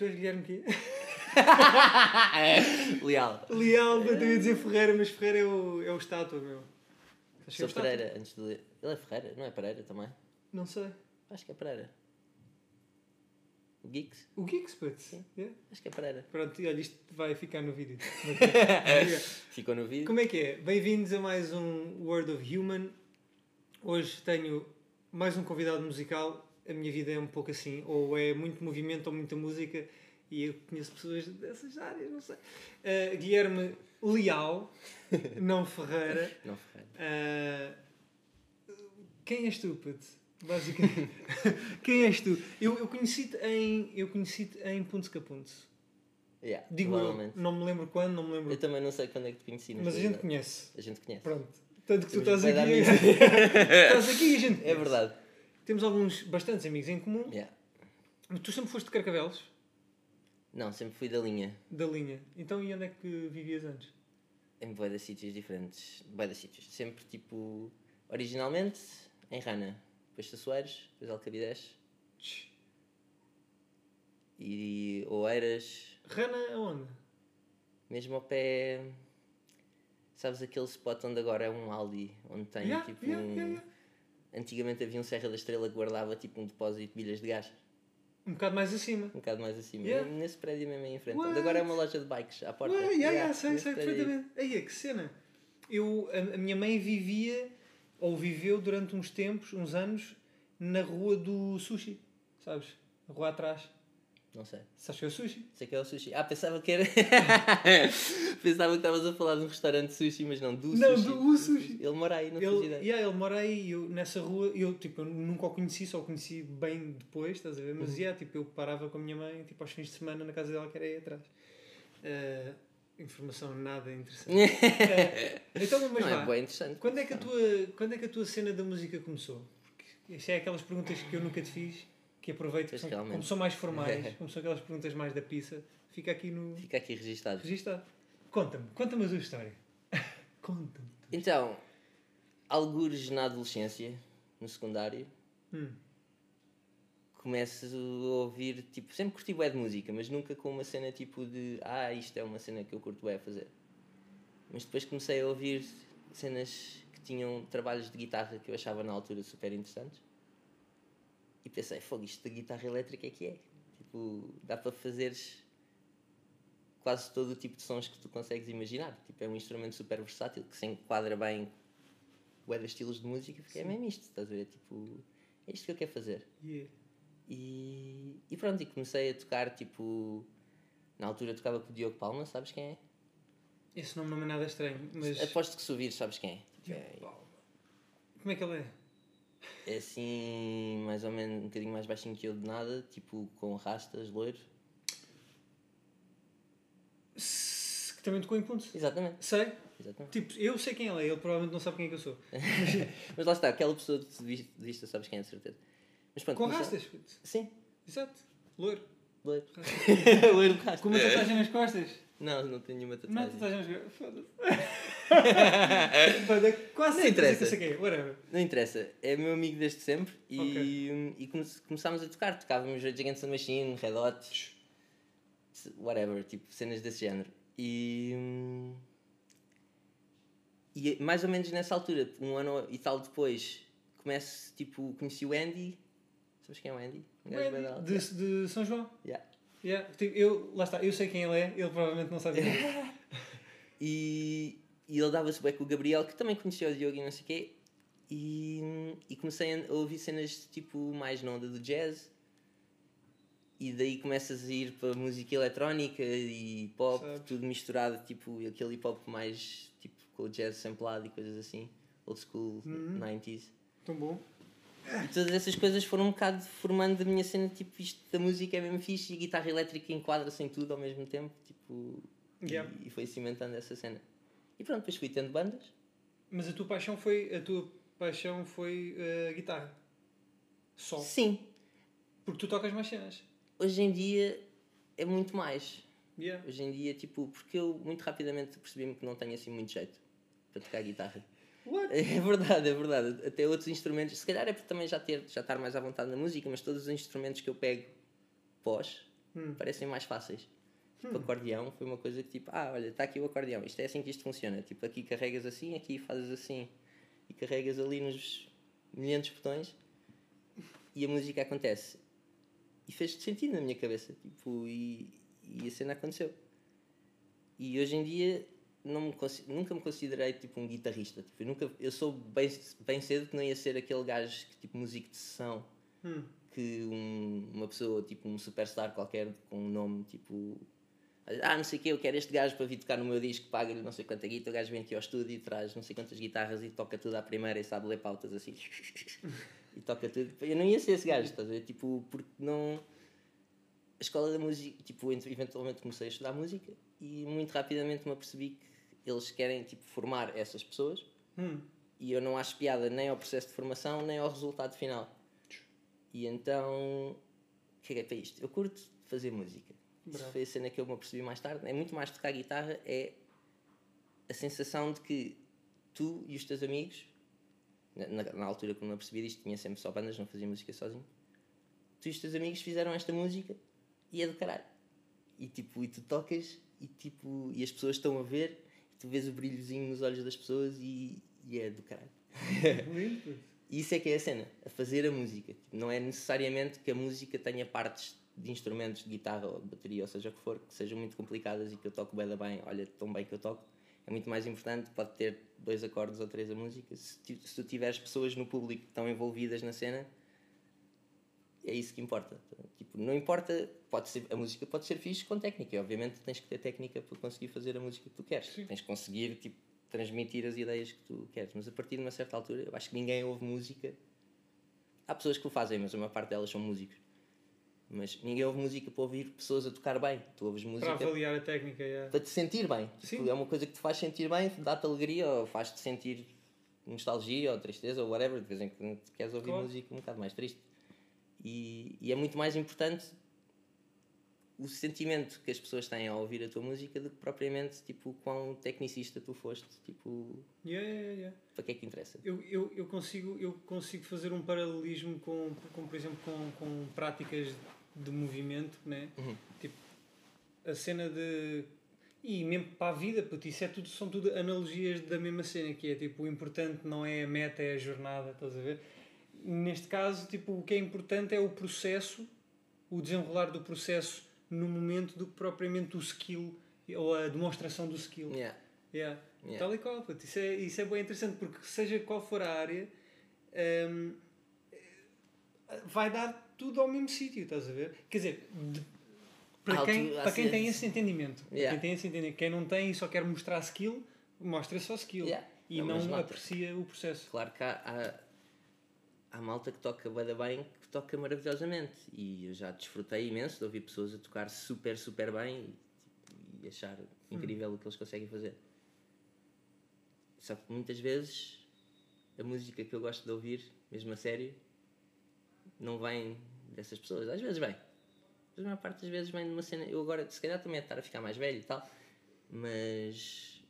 Tu és Guilherme quê? Leal. Leal, eu ia dizer Ferreira, mas Ferreira é o, é o estátua, meu. Sou. Pereira, antes de ler. Ele é Ferreira, não é Pereira também? Não sei. Acho que é Pereira. O Geeks? O Geeks, puto. Yeah. Acho que é Pereira. Pronto, e olha, isto vai ficar no vídeo. Ficou no vídeo. Como é que é? Bem-vindos a mais um Word of Human. Hoje tenho mais um convidado musical. A minha vida é um pouco assim, ou é muito movimento ou muita música, e eu conheço pessoas dessas áreas, não sei. Uh, Guilherme Leal, não Ferreira. Não, Ferreira. Uh, quem és tu, puto? Basicamente. quem és tu? Eu, eu conheci-te em, eu conheci em Punto Capunto. Yeah, Digo eu, não me lembro quando, não me lembro. Eu também não sei quando é que te conheci. Mas a gente conhece. A gente conhece. Pronto. Tanto que tu estás aqui. estás aqui e a gente. É verdade. Temos alguns, bastantes amigos em comum. Yeah. Mas tu sempre foste de Carcavelos, Não, sempre fui da linha. da linha. Então e onde é que vivias antes? Em bué de sítios diferentes. Bué de sítios. Sempre tipo. Originalmente em Rana. Depois Sassueiros, depois Alcabidez. E Oeiras. Rana aonde? Mesmo ao pé. Sabes aquele spot onde agora é um Aldi? Onde tem Yeah, tipo yeah, um. Antigamente havia um Serra da Estrela que guardava tipo um depósito de bilhas de gás. Um bocado mais acima. Um bocado mais acima. Yeah. Nesse prédio mesmo aí em frente. What? Agora é uma loja de bikes à porta. Yeah, Yeah, yeah, sei, sei aí. perfeitamente. Aí, que cena. Eu, a, a minha mãe vivia, ou viveu durante uns tempos, uns anos, na rua do sushi. Sabes? A rua atrás. Não sei. Sabes que é o sushi? Sei que é o sushi. Ah, pensava que era. pensava que estavas a falar de um restaurante de sushi, mas não, do Não, sushi. do o sushi. Ele mora aí, não Ele, yeah, ele mora aí e eu, nessa rua, eu, tipo, eu nunca o conheci, só o conheci bem depois, estás a ver? Mas Uhum. yeah, tipo, eu parava com a minha mãe tipo, aos fins de semana na casa dela que era aí atrás. Eh, informação nada interessante. Eh, então, mas não é vá, bem interessante. quando é, que a tua, quando é que a tua cena da música começou? Porque isso é aquelas perguntas que eu nunca te fiz, que aproveito, que são, como são mais formais, como são aquelas perguntas mais da pizza, fica aqui no Fica aqui registado. registado. Conta-me, conta-me a tua história. Conta-me. Então, algures na adolescência, no secundário, Hum. começo a ouvir, tipo, sempre curti bué de música, mas nunca com uma cena tipo de, ah, isto é uma cena que eu curto bué a fazer. Mas depois comecei a ouvir cenas que tinham trabalhos de guitarra que eu achava na altura super interessantes. E pensei, fogo, isto da guitarra elétrica é que é. Tipo, dá para fazeres quase todo o tipo de sons que tu consegues imaginar. Tipo, é um instrumento super versátil que se enquadra bem bué de estilos de música, porque é mesmo isto, estás a ver? Tipo, é isto que eu quero fazer. Yeah. E, e pronto, e comecei a tocar, tipo... Na altura tocava com o Diogo Palma, sabes quem é? Esse nome não é nada estranho, mas. Aposto que se ouvires, sabes quem é? Tipo, é, Como é que ele é? É assim, mais ou menos um bocadinho mais baixinho que eu de nada, tipo com rastas, loiro. S- Que também tocou em pontos. Exatamente, Sei. exatamente. Tipo, eu sei quem ele é, ele provavelmente não sabe quem é que eu sou. Mas lá está, aquela pessoa de vista, sabes quem é, de certeza. Mas pronto, Com rastas. puto. Sim, Exato. Loiro. loiro. loiro de rasta. Com uma tatuagem nas costas. Não, não tenho nenhuma Não, tatuagem. tatuagem nas costas. Foda-se. Quase Não interessa. sei é. Não interessa, é meu amigo desde sempre e, Ok. e come- começámos a tocar. Tocávamos Rage Against the Machine, Red Hot, whatever, tipo cenas desse género. E, e mais ou menos nessa altura, um ano e tal depois, começo, tipo, conheci o Andy. Sabes quem é o Andy? Um gajo. De, de São João. Yeah. Yeah. Tipo, eu, lá está, eu sei quem ele é, ele provavelmente não sabe quem é. E, e ele dava-se bem com o Gabriel, que também conhecia o Diogo e não sei o quê. E, e comecei a ouvir cenas tipo mais na onda do jazz. E daí começas a ir para música eletrónica e pop, tudo misturado, tipo aquele hip hop mais tipo com o jazz samplado e coisas assim, old school, Uhum. 90s. Tão bom. E todas essas coisas foram um bocado formando a minha cena, tipo, isto da música é mesmo fixe e a guitarra elétrica enquadra-se em tudo ao mesmo tempo, tipo, Yeah. e, e foi cimentando essa cena. E pronto, depois fui tendo bandas. Mas a tua paixão foi, a tua paixão foi a guitarra. Só. Sim, Porque tu tocas mais cenas. hoje em dia é muito mais. Yeah. Hoje em dia, tipo, porque eu muito rapidamente percebi-me que não tenho assim muito jeito para tocar guitarra. What? É verdade, é verdade. Até outros instrumentos, se calhar é por também já, ter, já estar mais à vontade na música, mas todos os instrumentos que eu pego pós, Hum. parecem mais fáceis. Tipo, acordeão foi uma coisa que tipo, ah, olha, está aqui o acordeão, isto é assim que isto funciona. Tipo, aqui carregas assim, aqui fazes assim. E carregas ali nos milhares de botões e a música acontece. E fez sentido na minha cabeça, tipo, e, e a cena aconteceu. E hoje em dia não me nunca me considerei tipo um guitarrista. Tipo, eu, nunca, eu sou bem, bem cedo que não ia ser aquele gajo que tipo músico de sessão Hum. que um- uma pessoa, tipo um superstar qualquer com um nome tipo. Ah, não sei o que, eu quero este gajo para vir tocar no meu disco, paga-lhe não sei quanta guita, o gajo vem aqui ao estúdio e traz não sei quantas guitarras e toca tudo à primeira e sabe ler pautas assim. e toca tudo. Eu não ia ser esse gajo, estás a ver? Tipo, porque não. A escola da música, tipo, ent- eventualmente comecei a estudar música e muito rapidamente me apercebi que eles querem, tipo, formar essas pessoas Hum. e eu não acho piada nem ao processo de formação nem ao resultado final. E então, o que é que é para isto? Eu curto fazer música. Isso foi a cena que eu me apercebi mais tarde. É muito mais tocar guitarra, é a sensação de que tu e os teus amigos, na, na, altura quando me apercebi disto, tinha sempre só bandas, não fazia música sozinho. Tu e os teus amigos fizeram esta música e é do caralho. E tipo, e tu tocas e tipo, e as pessoas estão a ver, e tu vês o brilhozinho nos olhos das pessoas e, e é do caralho. Lindo, puto. E isso é que é a cena, a fazer a música. Não é necessariamente que a música tenha partes de instrumentos de guitarra ou de bateria, ou seja o que for, que sejam muito complicadas e que eu toco bem bem, olha, tão bem que eu toco. É muito mais importante, pode ter dois acordes ou três a música. Se, tu tiveres pessoas no público que estão envolvidas na cena, é isso que importa. Tipo, não importa, pode ser, a música pode ser fixe com técnica. E, obviamente tens que ter técnica para conseguir fazer a música que tu queres. Sim. Tens que conseguir tipo, transmitir as ideias que tu queres. Mas a partir de uma certa altura, eu acho que ninguém ouve música. Há pessoas que o fazem, mas a maior parte delas são músicos. Mas ninguém ouve música para ouvir pessoas a tocar bem. Tu ouves Para música avaliar a técnica, para te sentir bem. Tipo, Sim. é uma coisa que te faz sentir bem, dá-te alegria ou faz-te sentir nostalgia ou tristeza ou whatever. De vez em quando queres ouvir Claro. música um bocado mais triste. E, e é muito mais importante o sentimento que as pessoas têm ao ouvir a tua música do que propriamente tipo quão tecnicista tu foste. Tipo, Yeah, yeah, yeah. para que é que interessa? Eu, eu, eu, consigo, eu consigo fazer um paralelismo com, com por exemplo, com, com práticas de movimento, né? Uhum. Tipo, a cena de. E mesmo para a vida, puto, isso é tudo, são tudo analogias da mesma cena, que é tipo, o importante não é a meta, é a jornada, estás a ver? Neste caso, tipo, o que é importante é o processo, o desenrolar do processo no momento do que propriamente o skill ou a demonstração do skill. Yeah. Yeah. Yeah. Tal e qual, puto. Isso é, isso é bem interessante porque, seja qual for a área, hum, vai dar tudo ao mesmo sítio, estás a ver? Quer dizer, de- para quem, para quem tem esse entendimento. Yeah. Quem tem esse entendimento. Quem não tem e só quer mostrar skill, mostra só skill. Yeah. E Não, não aprecia o processo. Claro que há, há, há malta que toca bué da bem, que toca maravilhosamente. E eu já desfrutei imenso de ouvir pessoas a tocar super, super bem e, e achar incrível o que eles conseguem fazer. Só que muitas vezes a música que eu gosto de ouvir, mesmo a sério, não vem dessas pessoas. Às vezes vem. Mas a maior parte das vezes vem de uma cena. Eu agora, se calhar, também é estar a ficar mais velho e tal, mas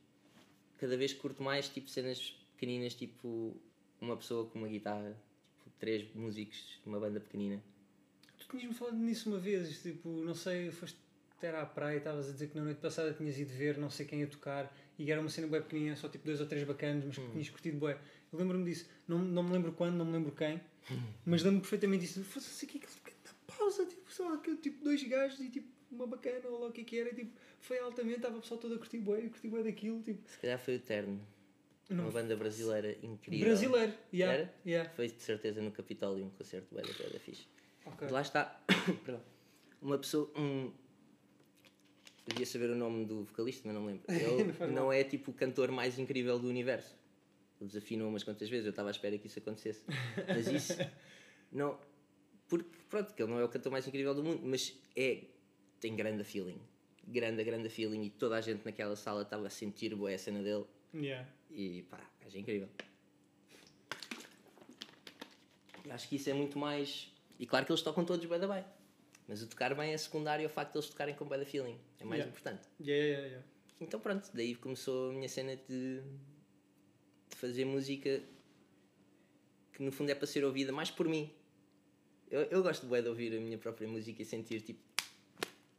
cada vez curto mais tipo cenas pequeninas, tipo uma pessoa com uma guitarra, tipo três músicos de uma banda pequenina. Tu tinhas-me falado nisso uma vez, tipo, não sei, foste ter à praia e estavas a dizer que na noite passada tinhas ido ver não sei quem a tocar e era uma cena bué pequenina, só tipo dois ou três bacanas, mas que tinhas curtido bué. Eu lembro-me disso, não, não me lembro quando, não me lembro quem, mas lembro-me perfeitamente disso. Fosse não sei o que é que ele na pausa, tipo, só aquele tipo dois gajos e tipo uma bacana ou lá o que é que era, e, tipo, foi altamente, estava o pessoal todo a curtir bué, eu curti bué daquilo, tipo, Se calhar foi o Terno, Não. uma banda brasileira incrível. brasileiro, yeah, Era? yeah. Foi de certeza no Capitólio, um concerto bué da bué da fixe. Ok. Lá está, uma pessoa, um, devia saber o nome do vocalista, mas não lembro. Ele Não não é tipo o cantor mais incrível do universo. Ele desafinou umas quantas vezes, eu estava à espera que isso acontecesse. Mas isso, não, porque pronto, que ele não é o cantor mais incrível do mundo, mas é, tem grande feeling. Grande, grande feeling e toda a gente naquela sala estava a sentir boa a cena dele Yeah. e pá, é incrível. Acho que isso é muito mais. E claro que eles tocam todos bem da bem. Mas o tocar bem é secundário ao facto de eles tocarem com bem da feeling. É mais Yeah. importante. Yeah, yeah, yeah. Então pronto, daí começou a minha cena de fazer música que no fundo é para ser ouvida mais por mim. Eu, eu gosto bué de ouvir a minha própria música e sentir tipo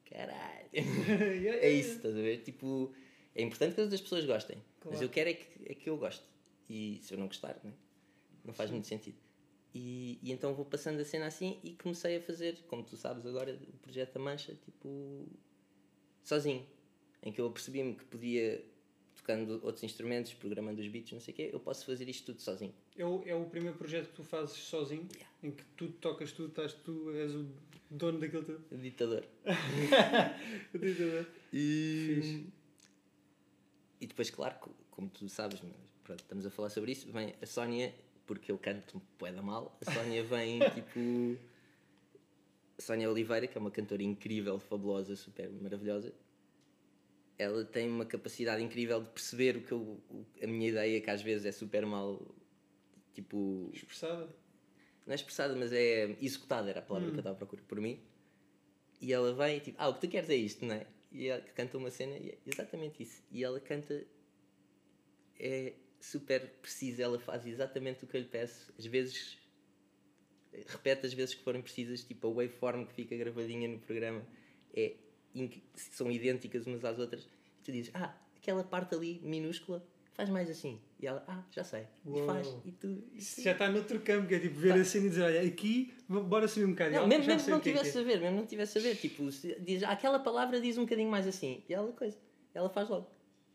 caralho. é isso, estás a ver? Tipo, é importante que as outras pessoas gostem. Claro. Mas eu quero é que, é que eu goste. E se eu não gostar, não, é? não faz Sim. muito sentido. E, e, então vou passando a cena assim e comecei a fazer, como tu sabes agora, o projeto da Mancha, tipo, sozinho. Em que eu percebi-me que podia, tocando outros instrumentos, programando os beats, não sei o quê, eu posso fazer isto tudo sozinho. É o, é o primeiro projeto que tu fazes sozinho? Yeah. Em que tu tocas tudo, estás tu, és o dono daquilo tudo? O ditador. o ditador. E... e depois, claro, como tu sabes, pronto, estamos a falar sobre isso, vem a Sónia porque eu canto poeda mal. A Sónia vem tipo. Sónia Oliveira, que é uma cantora incrível, fabulosa, super maravilhosa. Ela tem uma capacidade incrível de perceber o que eu, a minha ideia, que às vezes é super mal. Tipo. Expressada? Não é expressada, mas é executada, era a palavra hum. que eu estava a procurar por mim. E ela vem tipo, ah, o que tu queres é isto, não é? E ela canta uma cena e é exatamente isso. E ela canta. É super precisa, ela faz exatamente o que eu lhe peço. Às vezes repete as vezes que forem precisas, tipo a waveform que fica gravadinha no programa é são idênticas umas às outras. E tu dizes, ah, aquela parte ali minúscula faz mais assim. E ela, ah, já sei. Uou. E faz. E tu, e tu... Já está noutro campo, que é tipo ver assim e dizer, olha, aqui, bora subir um bocadinho. Não, mesmo, mesmo não é tivesse é. a ver, mesmo não tivesse a ver, tipo, diz, ah, aquela palavra diz um bocadinho mais assim. E ela, coisa, ela faz logo.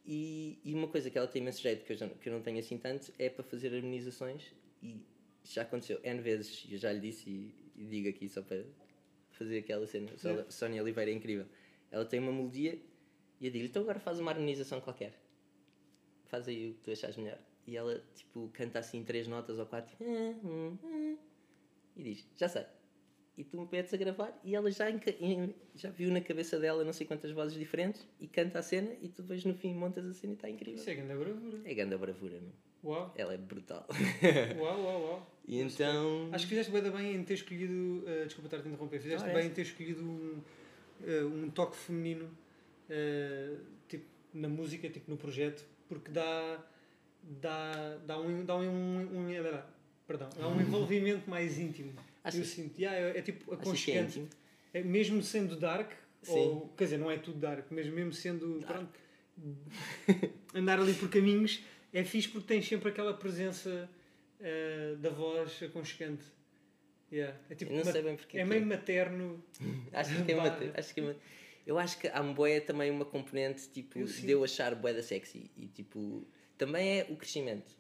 E, e uma coisa que ela tem imenso jeito, que eu, já, que eu não tenho assim tanto, é para fazer harmonizações. E já aconteceu N vezes, eu já lhe disse e, e digo aqui só para fazer aquela cena. Sónia Oliveira é incrível. Ela tem uma melodia e eu digo então agora faz uma harmonização qualquer. Faz aí o que tu achas melhor. E ela, tipo, canta assim três notas ou quatro e diz: Já sei e tu me pedes a gravar e ela já, já viu na cabeça dela não sei quantas vozes diferentes e canta a cena e tu depois no fim montas a cena e está incrível. Isso é grande bravura. É grande bravura, não? Uau. Ela é brutal. Uau, uau, uau. E então... Acho que fizeste bem, bem em ter escolhido, uh, desculpa estar a te interromper, fizeste ah, bem em ter escolhido um, uh, um toque feminino uh, tipo, na música, tipo no projeto, porque dá, dá, dá um, dá um, um, um perdão, dá um envolvimento mais íntimo. Acho eu sinto, yeah, é, é tipo aconchegante. É, mesmo sendo dark, Sim. ou quer dizer, não é tudo dark, mas mesmo sendo pronto, andar ali por caminhos é fixe porque tens sempre aquela presença uh, da voz aconchegante. Yeah. É, tipo, não sei bem porque é meio materno. acho que é materno. Acho que é Eu acho que a boé também uma componente tipo, de eu achar boé da sexy. E tipo, também é o crescimento.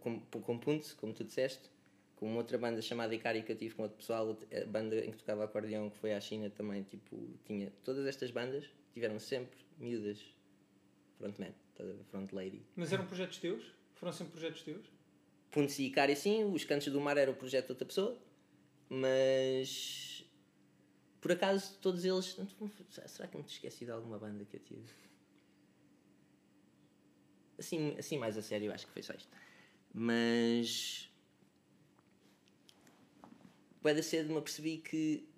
Com, com ponto, como tu disseste, com uma outra banda chamada Icari que eu tive com outro pessoal, a banda em que tocava acordeão, que foi à China também, tipo, tinha todas estas bandas, tiveram sempre miúdas frontman, front lady. Mas eram projetos teus? Foram sempre projetos teus? Puntos e Icari sim, os Cantos do Mar era o projeto de outra pessoa, mas por acaso todos eles. Será que me esqueci de alguma banda que eu tive? Assim, assim mais a sério, acho que foi só isto. Mas Bué cedo me apercebi que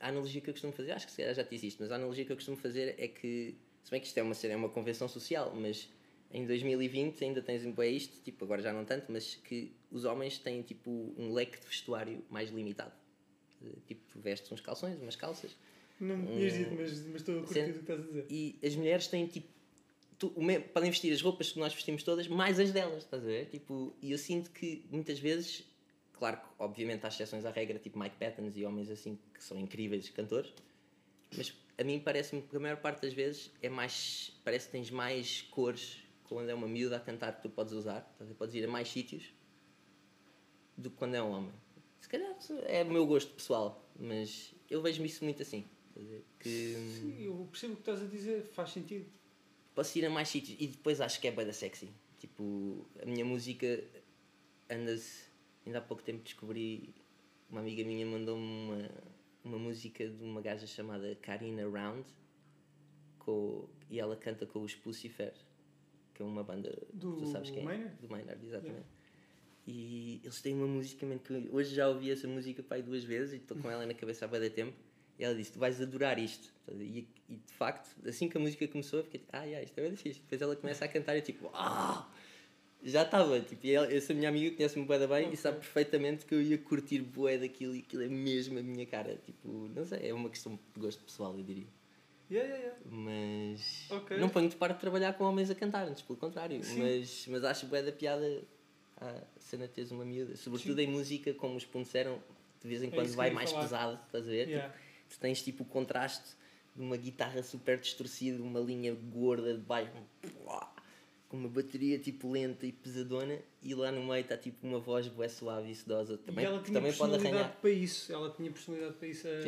a analogia que eu costumo fazer, acho que se já te existe, mas a analogia que eu costumo fazer é que, se bem que isto é uma, é uma convenção social, mas em 2020 ainda tens um isto, tipo, agora já não tanto, mas que os homens têm tipo um leque de vestuário mais limitado. Tipo, tu vestes uns calções, umas calças. Não me tinhas um, dito, mas, mas estou a curtir o que estás a dizer. E as mulheres têm tipo. Tu, podem vestir as roupas que nós vestimos todas, mais as delas, estás a ver? Tipo, e eu sinto que muitas vezes Claro que, obviamente, há exceções à regra, tipo Mike Patton e homens assim que são incríveis cantores, mas a mim parece-me que a maior parte das vezes é mais. parece que tens mais cores quando é uma miúda a cantar que tu podes usar, podes ir a mais sítios do que quando é um homem. Se calhar é o meu gosto pessoal, mas eu vejo-me isso muito assim. Que... Sim, eu percebo o que estás a dizer, faz sentido. Posso ir a mais sítios e depois acho que é bem da sexy. Tipo, a minha música anda-se Ainda há pouco tempo descobri, uma amiga minha mandou-me uma, uma música de uma gaja chamada Karina Round com, e ela canta com os Pucifer, é uma banda do tu sabes quem é? Maynard? Do Maynard, exatamente. Yeah. E eles têm uma música, man, que hoje já ouvi essa música pai duas vezes e estou com ela na cabeça há bem tempo. E ela disse: Tu vais adorar isto. E, e, de facto, assim que a música começou, eu fiquei tipo: Ah, yeah, isto é bem difícil. Depois ela começa a cantar e eu tipo: Ah! já estava. Tipo, essa minha amiga conhece-me bué bem okay. e sabe perfeitamente que eu ia curtir bué daquilo e aquilo é mesmo a minha cara. Tipo, não sei, é uma questão de gosto pessoal, eu diria. Yeah, yeah, yeah. Mas Ok. não ponho de parte de trabalhar com homens a cantar, antes pelo contrário. Sim. Mas, mas acho bué da piada a cena de teres uma miúda. Sobretudo em música, como os pontos eram, de vez em É quando que vai mais falar. pesado, estás a ver? Yeah. Tipo, tu tens tipo o contraste de uma guitarra super distorcida, uma linha gorda de baixo, com uma bateria tipo lenta e pesadona, e lá no meio está tipo uma voz bué suave e sedosa. Também, e ela que tinha também pode arranhar. para isso. Ela tinha personalidade para isso. A...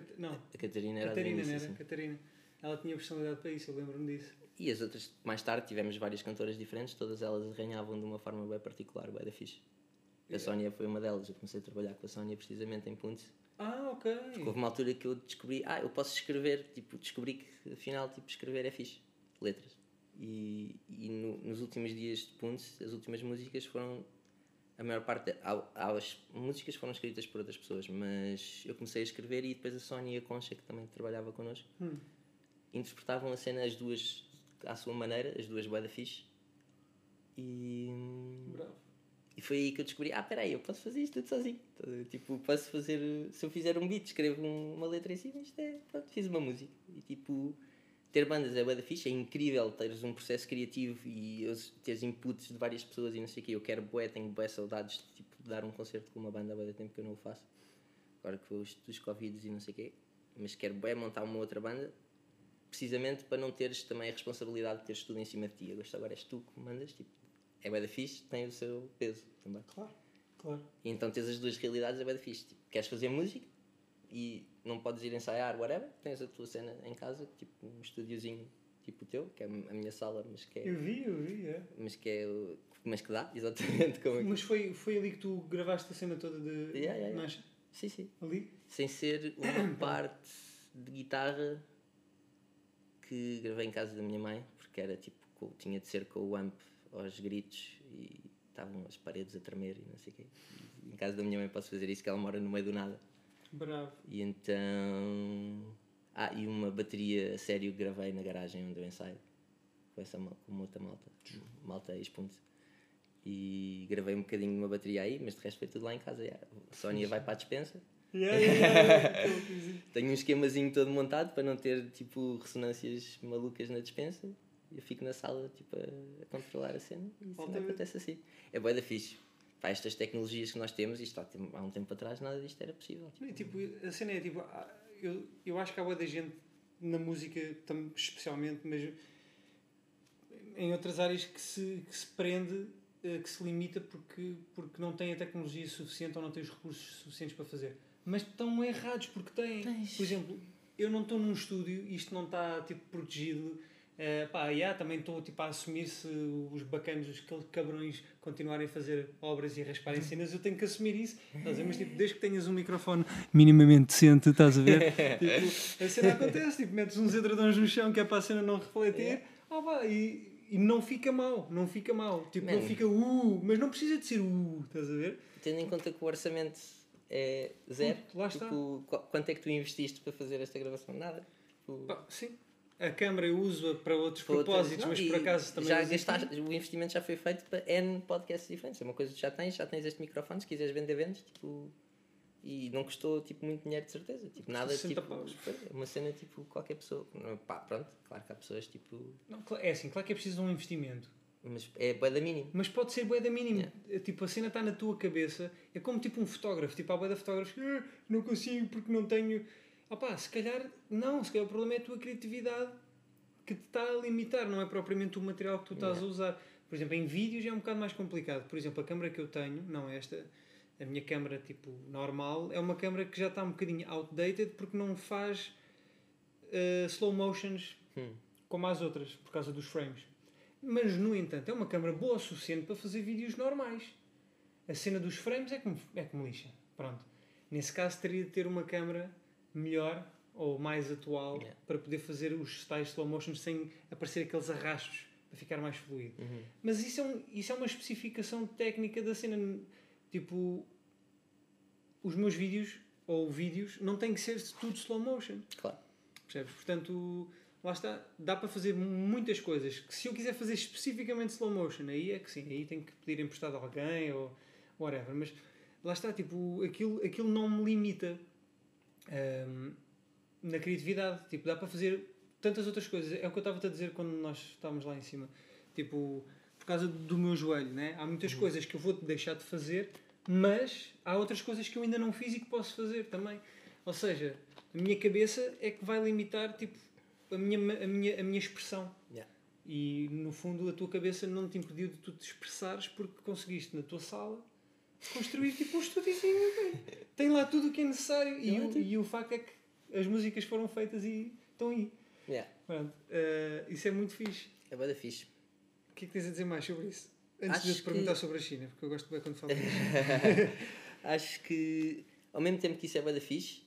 Cat- Não, A Catarina era Catarina, a era? Catarina. Ela tinha personalidade para isso, eu lembro-me disso. E as outras, mais tarde, tivemos várias cantoras diferentes, todas elas arranhavam de uma forma bem particular, bem da fixe. A Sónia foi uma delas, eu comecei a trabalhar com a Sónia precisamente em Punte. Ah, ok. Houve uma altura que eu descobri, ah, eu posso escrever, tipo, descobri que afinal, tipo, escrever é fixe, letras. E, e no- nos últimos dias de Punte, as últimas músicas foram, a maior parte, há- há as músicas foram escritas por outras pessoas, mas eu comecei a escrever e depois a Sónia e a Concha, que também trabalhava connosco, Hum. interpretavam a cena as duas à sua maneira, as duas bué da fixe. E, Bravo. e foi aí que eu descobri, ah, peraí, eu posso fazer isto tudo sozinho. Tipo, posso fazer, se eu fizer um beat, escrevo um- uma letra em cima, isto é, pronto, fiz uma música. E tipo, ter bandas é bué da fixe, é incrível teres um processo criativo e teres inputs de várias pessoas e não sei o quê. Eu quero bué, tenho bué saudades de tipo, dar um concerto com uma banda há bué da tempo que eu não o faço. Agora que os, dos Covids e não sei o quê. Mas quero bué montar uma outra banda precisamente para não teres também a responsabilidade de teres tudo em cima de ti. Agora agora és tu que mandas, tipo, é bué da fixe, tem o seu peso também. Claro, claro. E então tens as duas realidades, é bué da fixe. Tipo, queres fazer música e não podes ir ensaiar, whatever, tens a tua cena em casa, tipo um estúdiozinho tipo o teu, que é a minha sala, mas que é, Eu vi, eu vi, é. mas que, é mas que dá, exatamente como é que- Mas foi, foi ali que tu gravaste a cena toda de Yeah, yeah, yeah. Mancha? Sim, sim. Ali? Sem ser uma parte de guitarra que gravei em casa da minha mãe, porque era tipo, tinha de ser com o amp aos gritos e estavam as paredes a tremer e não sei o quê. Em casa da minha mãe posso fazer isso, que ela mora no meio do nada. Bravo. E então. Ah, e uma bateria a sério que gravei na garagem onde eu ensaio. Com, essa, com uma outra malta. Malta ex-ponte. E gravei um bocadinho de uma bateria aí, mas de resto foi tudo lá em casa. A Sónia vai para a dispensa. Yeah, yeah, a. Tenho um esquemazinho todo montado para não ter tipo ressonâncias malucas na dispensa. Eu fico na sala tipo, a, a controlar a cena e a cena Altamente. acontece assim. É boa da fixe. Pá, estas tecnologias que nós temos, isto há, há um tempo atrás nada disto era possível. E, tipo, a cena é tipo, eu, eu acho que há boa da gente na música especialmente, mas em outras áreas que se, que se prende, eh, que se limita porque, porque não tem a tecnologia suficiente ou não tem os recursos suficientes para fazer. Mas estão errados porque têm. Tens. Por exemplo, eu não estou num estúdio, isto não está tipo protegido. Eh, pá, yeah, também estou tipo, a assumir se os bacanos, os cabrões continuarem a fazer obras e a rasparem cenas, eu tenho que assumir isso. Estás a ver? Mas tipo, desde que tenhas um microfone minimamente decente, estás a ver? tipo, a cena acontece, tipo, metes uns edredões no chão que é para a cena não refletir, ah, pá, e, e não fica mal, não fica mal. Tipo, não fica uh, mas não precisa de ser uh, estás a ver? Tendo em conta que o orçamento é zero, lá está. tipo, qu- quanto é que tu investiste para fazer esta gravação? Nada. Tipo, Pá, sim. A câmara eu uso-a para outros para propósitos, mas por acaso também já uso gastaste, o investimento já foi feito para N podcasts diferentes. É uma coisa que já tens, já tens este microfone, se quiseres vender, vendes, tipo, e não custou tipo, muito dinheiro de certeza. Tipo, nada 60 tipo. paus. uma cena tipo qualquer pessoa. Pá, pronto, claro que há pessoas tipo. Não, é assim, claro que é preciso de um investimento. Mas é bué da mínima. Mas pode ser bué da mínima. Yeah. É Tipo, a cena está na tua cabeça. É como tipo um fotógrafo. Tipo, há de fotógrafos que "Ah, não consigo porque não tenho... Opá, se calhar... Não, se calhar o problema é a tua criatividade que te está a limitar. Não é propriamente o material que tu estás a usar. Por exemplo, em vídeos é um bocado mais complicado. Por exemplo, a câmera que eu tenho, não esta... A minha câmera, tipo, normal, é uma câmera que já está um bocadinho outdated porque não faz eh, slow motions Hum. como as outras, por causa dos frames. Mas, no entanto, é uma câmera boa o suficiente para fazer vídeos normais. A cena dos frames é como, é como lixa. Pronto. Nesse caso, teria de ter uma câmera melhor ou mais atual Yeah. para poder fazer os styles slow motion sem aparecer aqueles arrastos para ficar mais fluido. Uhum. Mas isso é, um, isso é uma especificação técnica da cena. Tipo, os meus vídeos ou vídeos não têm que ser tudo slow motion. Claro. Percebes? Portanto, lá está, dá para fazer muitas coisas. Que se eu quiser fazer especificamente slow motion, aí é que sim, aí tenho que pedir emprestado a alguém ou whatever. Mas lá está, tipo, aquilo, aquilo não me limita hum, na criatividade. Tipo, dá para fazer tantas outras coisas. É o que eu estava a dizer quando nós estávamos lá em cima. Tipo, por causa do meu joelho, né? Há muitas Uhum. coisas que eu vou deixar de fazer, mas há outras coisas que eu ainda não fiz e que posso fazer também. Ou seja, a minha cabeça é que vai limitar tipo, a, minha, a, minha, a minha expressão. Yeah. E no fundo a tua cabeça não te impediu de tu te expressares porque conseguiste na tua sala construir tipo um estúdiozinho. Tem lá tudo o que é necessário e, lá o, e o facto é que as músicas foram feitas e estão aí. Yeah. Pronto, eh, isso é muito fixe. É bué da fixe. O que é que tens a dizer mais sobre isso? Antes de eu Acho te perguntar que- sobre a China, porque eu gosto bem quando falo da China. Acho que ao mesmo tempo que isso é bué da fixe,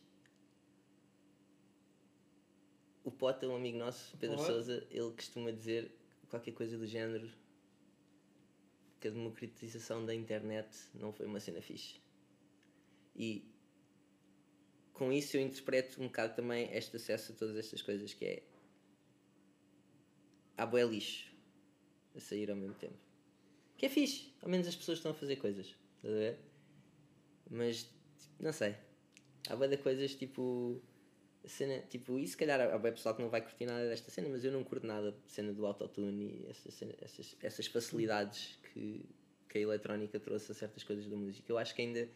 o Pota, um amigo nosso, Pedro. Souza, ele costuma dizer qualquer coisa do género que a democratização da internet não foi uma cena fixe. E com isso eu interpreto um bocado também este acesso a todas estas coisas que é há bué lixo a sair ao mesmo tempo. Que é fixe, ao menos as pessoas estão a fazer coisas, estás a ver? Mas tipo, não sei. Há bué de coisas tipo cena, tipo, e se calhar há bué pessoal que não vai curtir nada desta cena, mas eu não curto nada da cena do autotune e essas, essas, essas facilidades que, que a eletrónica trouxe a certas coisas da música. Eu acho que ainda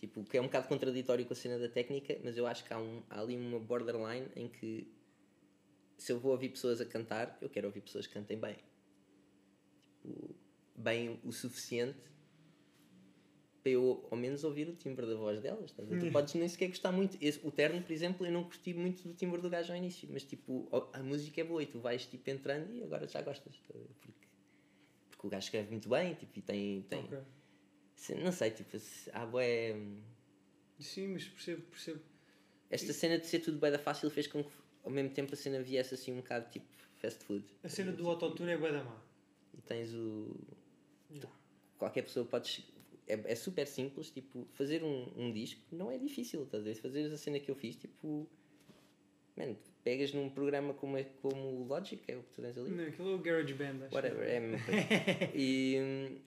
tipo, que é um bocado contraditório com a cena da técnica, mas eu acho que há, um, há ali uma borderline em que se eu vou ouvir pessoas a cantar, eu quero ouvir pessoas que cantem bem. Tipo, bem o suficiente para eu ao menos ouvir o timbre da voz delas. a ver? Tu podes nem sequer gostar muito. Esse, o Terno, por exemplo, eu não curti muito do timbre do gajo ao início, mas tipo, a música é boa e tu vais tipo entrando e agora já gostas. a ver? Porque, porque o gajo escreve muito bem tipo, e tem. tem Ok. se- Não sei, tipo, se- há bué. Sim, mas percebo, percebo. Esta cena de ser tudo bem da fácil fez com que ao mesmo tempo a cena viesse assim um bocado tipo fast food. A cena do autotune é bué da má. E tens o. Yeah. Qualquer pessoa pode. É, é super simples, tipo, fazer um, um disco não é difícil, estás a ver? Fazer a cena que eu fiz, tipo. Mano, pegas num programa como, é- como o Logic, é o que tu tens ali. Não, aquilo é o GarageBand, acho. Whatever, é mesma coisa. E.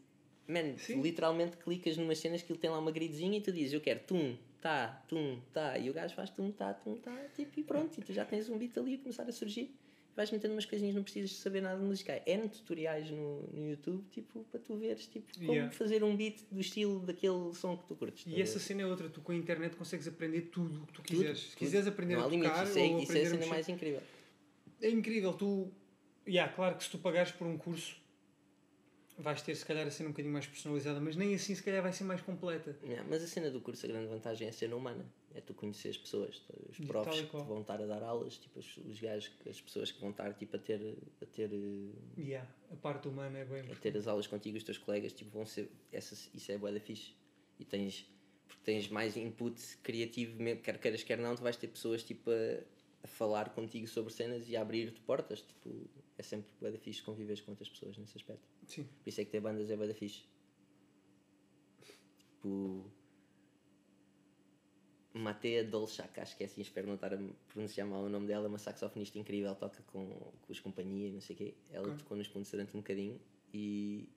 Man, tu Sim. literalmente clicas numas cenas que ele tem lá uma gridzinha e tu dizes eu quero tum, tá, tum, tá. E o gajo faz tum, tá, tum, tá. Tipo, e pronto. E tu já tens um beat ali a começar a surgir. Vais metendo umas coisinhas, não precisas de saber nada de música. Há N tutoriais no, no YouTube, tipo, para tu veres, tipo, como Yeah. fazer um beat do estilo daquele som que tu curtes. E essa cena é outra, tu com a internet consegues aprender tudo o que tu Tudo, quiseres. Se tudo. quiseres aprender não a tocar isso é, ou isso é a aprender cena mais incrível. é incrível. Tu, yeah, claro que se tu pagares por um curso vais ter se calhar a cena um bocadinho mais personalizada, mas nem assim se calhar vai ser mais completa. Yeah, mas a cena do curso, a grande vantagem é a cena humana. É tu conhecer as pessoas, tá? os profs que vão estar a dar aulas, tipo, os, os gajos, as pessoas que vão estar tipo, a, ter, a, ter, eh, Yeah, a parte humana é bem a ter as aulas contigo, os teus colegas, tipo, vão ser. Essa, isso é boa da fixe. E tens. Porque tens mais input criativo, mesmo, quer queiras, quer não, tu vais ter pessoas tipo, a, a falar contigo sobre cenas e a abrir-te portas. Tipo, é sempre boa da fixe conviveres com outras pessoas nesse aspecto. Sim. Por isso é que ter bandas é bué da fixe. Tipo. Matea Dolchak, acho que é assim, espero não estar a pronunciar mal o nome dela, uma saxofonista incrível, toca com, com os companhia e não sei o quê. Ela Ok. tocou nos pontos durante um bocadinho e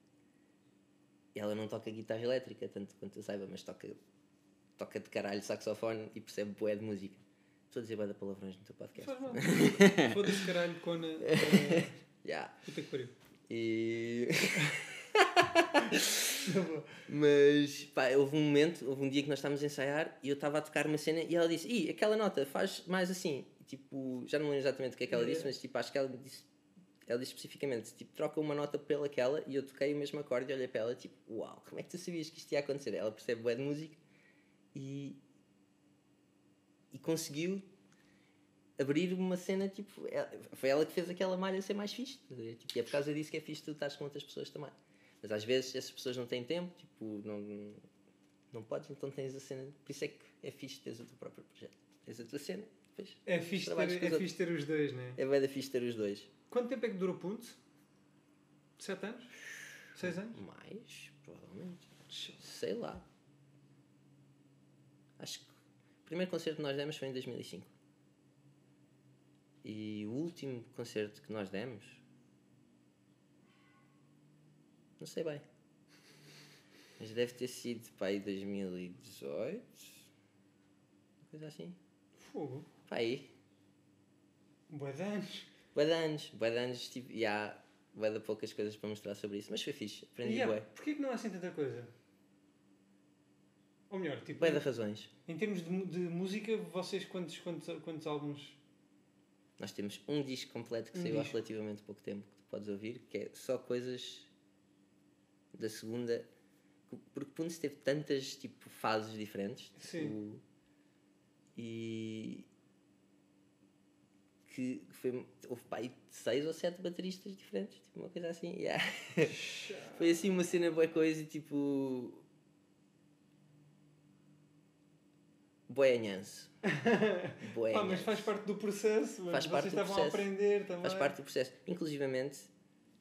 ela não toca guitarra elétrica, tanto quanto eu saiba, mas toca, toca de caralho saxofone e percebe bué de música. Estou a dizer de palavrões no teu podcast. Foda-se caralho, Cona. Yeah. Puta que pariu. E... Mas pá, houve um momento, houve um dia que nós estávamos a ensaiar e eu estava a tocar uma cena e ela disse: Ih, aquela nota faz mais assim. Tipo, já não lembro exatamente o que é que ela disse, mas tipo, acho que ela disse, ela disse especificamente: tipo, troca uma nota pelaquela e eu toquei o mesmo acorde e olhei para ela, tipo, uau, como é que tu sabias que isto ia acontecer? Ela percebe bué de música e, e conseguiu abrir uma cena, tipo, ela- foi ela que fez aquela malha ser mais fixe. Tipo, e é por causa disso que é fixe tu estás com outras pessoas também. Mas às vezes essas pessoas não têm tempo, tipo, não, não podes, então tens a cena. Por isso é que é fixe teres o teu próprio projeto. Tens a tua cena, depois É fixe, ter, é outros. fixe ter os dois, né? é bem da fixe ter os dois. Quanto tempo é que durou Punto? Sete anos? Seis anos? Mais, provavelmente. Sei lá. Acho que o primeiro concerto que nós demos foi em 2005. E o último concerto que nós demos. Não sei bem. Mas deve ter sido para aí 2018. Uma coisa assim. Fogo. Para aí. Boa de anos. Bué de anos, bué de anos, tipo, e há bué de poucas coisas para mostrar sobre isso, mas foi fixe, aprendi Yeah, bué. Porquê que não há assim tanta coisa? Ou melhor, tipo, Bué de razões. em termos de, de música, vocês quantos, quantos, quantos álbuns? Nós temos um disco completo que Um saiu há disco. relativamente pouco tempo que tu podes ouvir, que é só coisas da segunda. Porque Punce teve tantas tipo, fases diferentes. Sim. Tipo, e. que foi. Houve pá, aí seis ou sete bateristas diferentes, tipo, uma coisa assim. yeah. foi assim uma cena boa coisa e tipo. Boenhanço. Pá, mas faz parte do processo, Faz parte vocês do estavam a processo. aprender também. Faz parte do processo. Inclusivamente,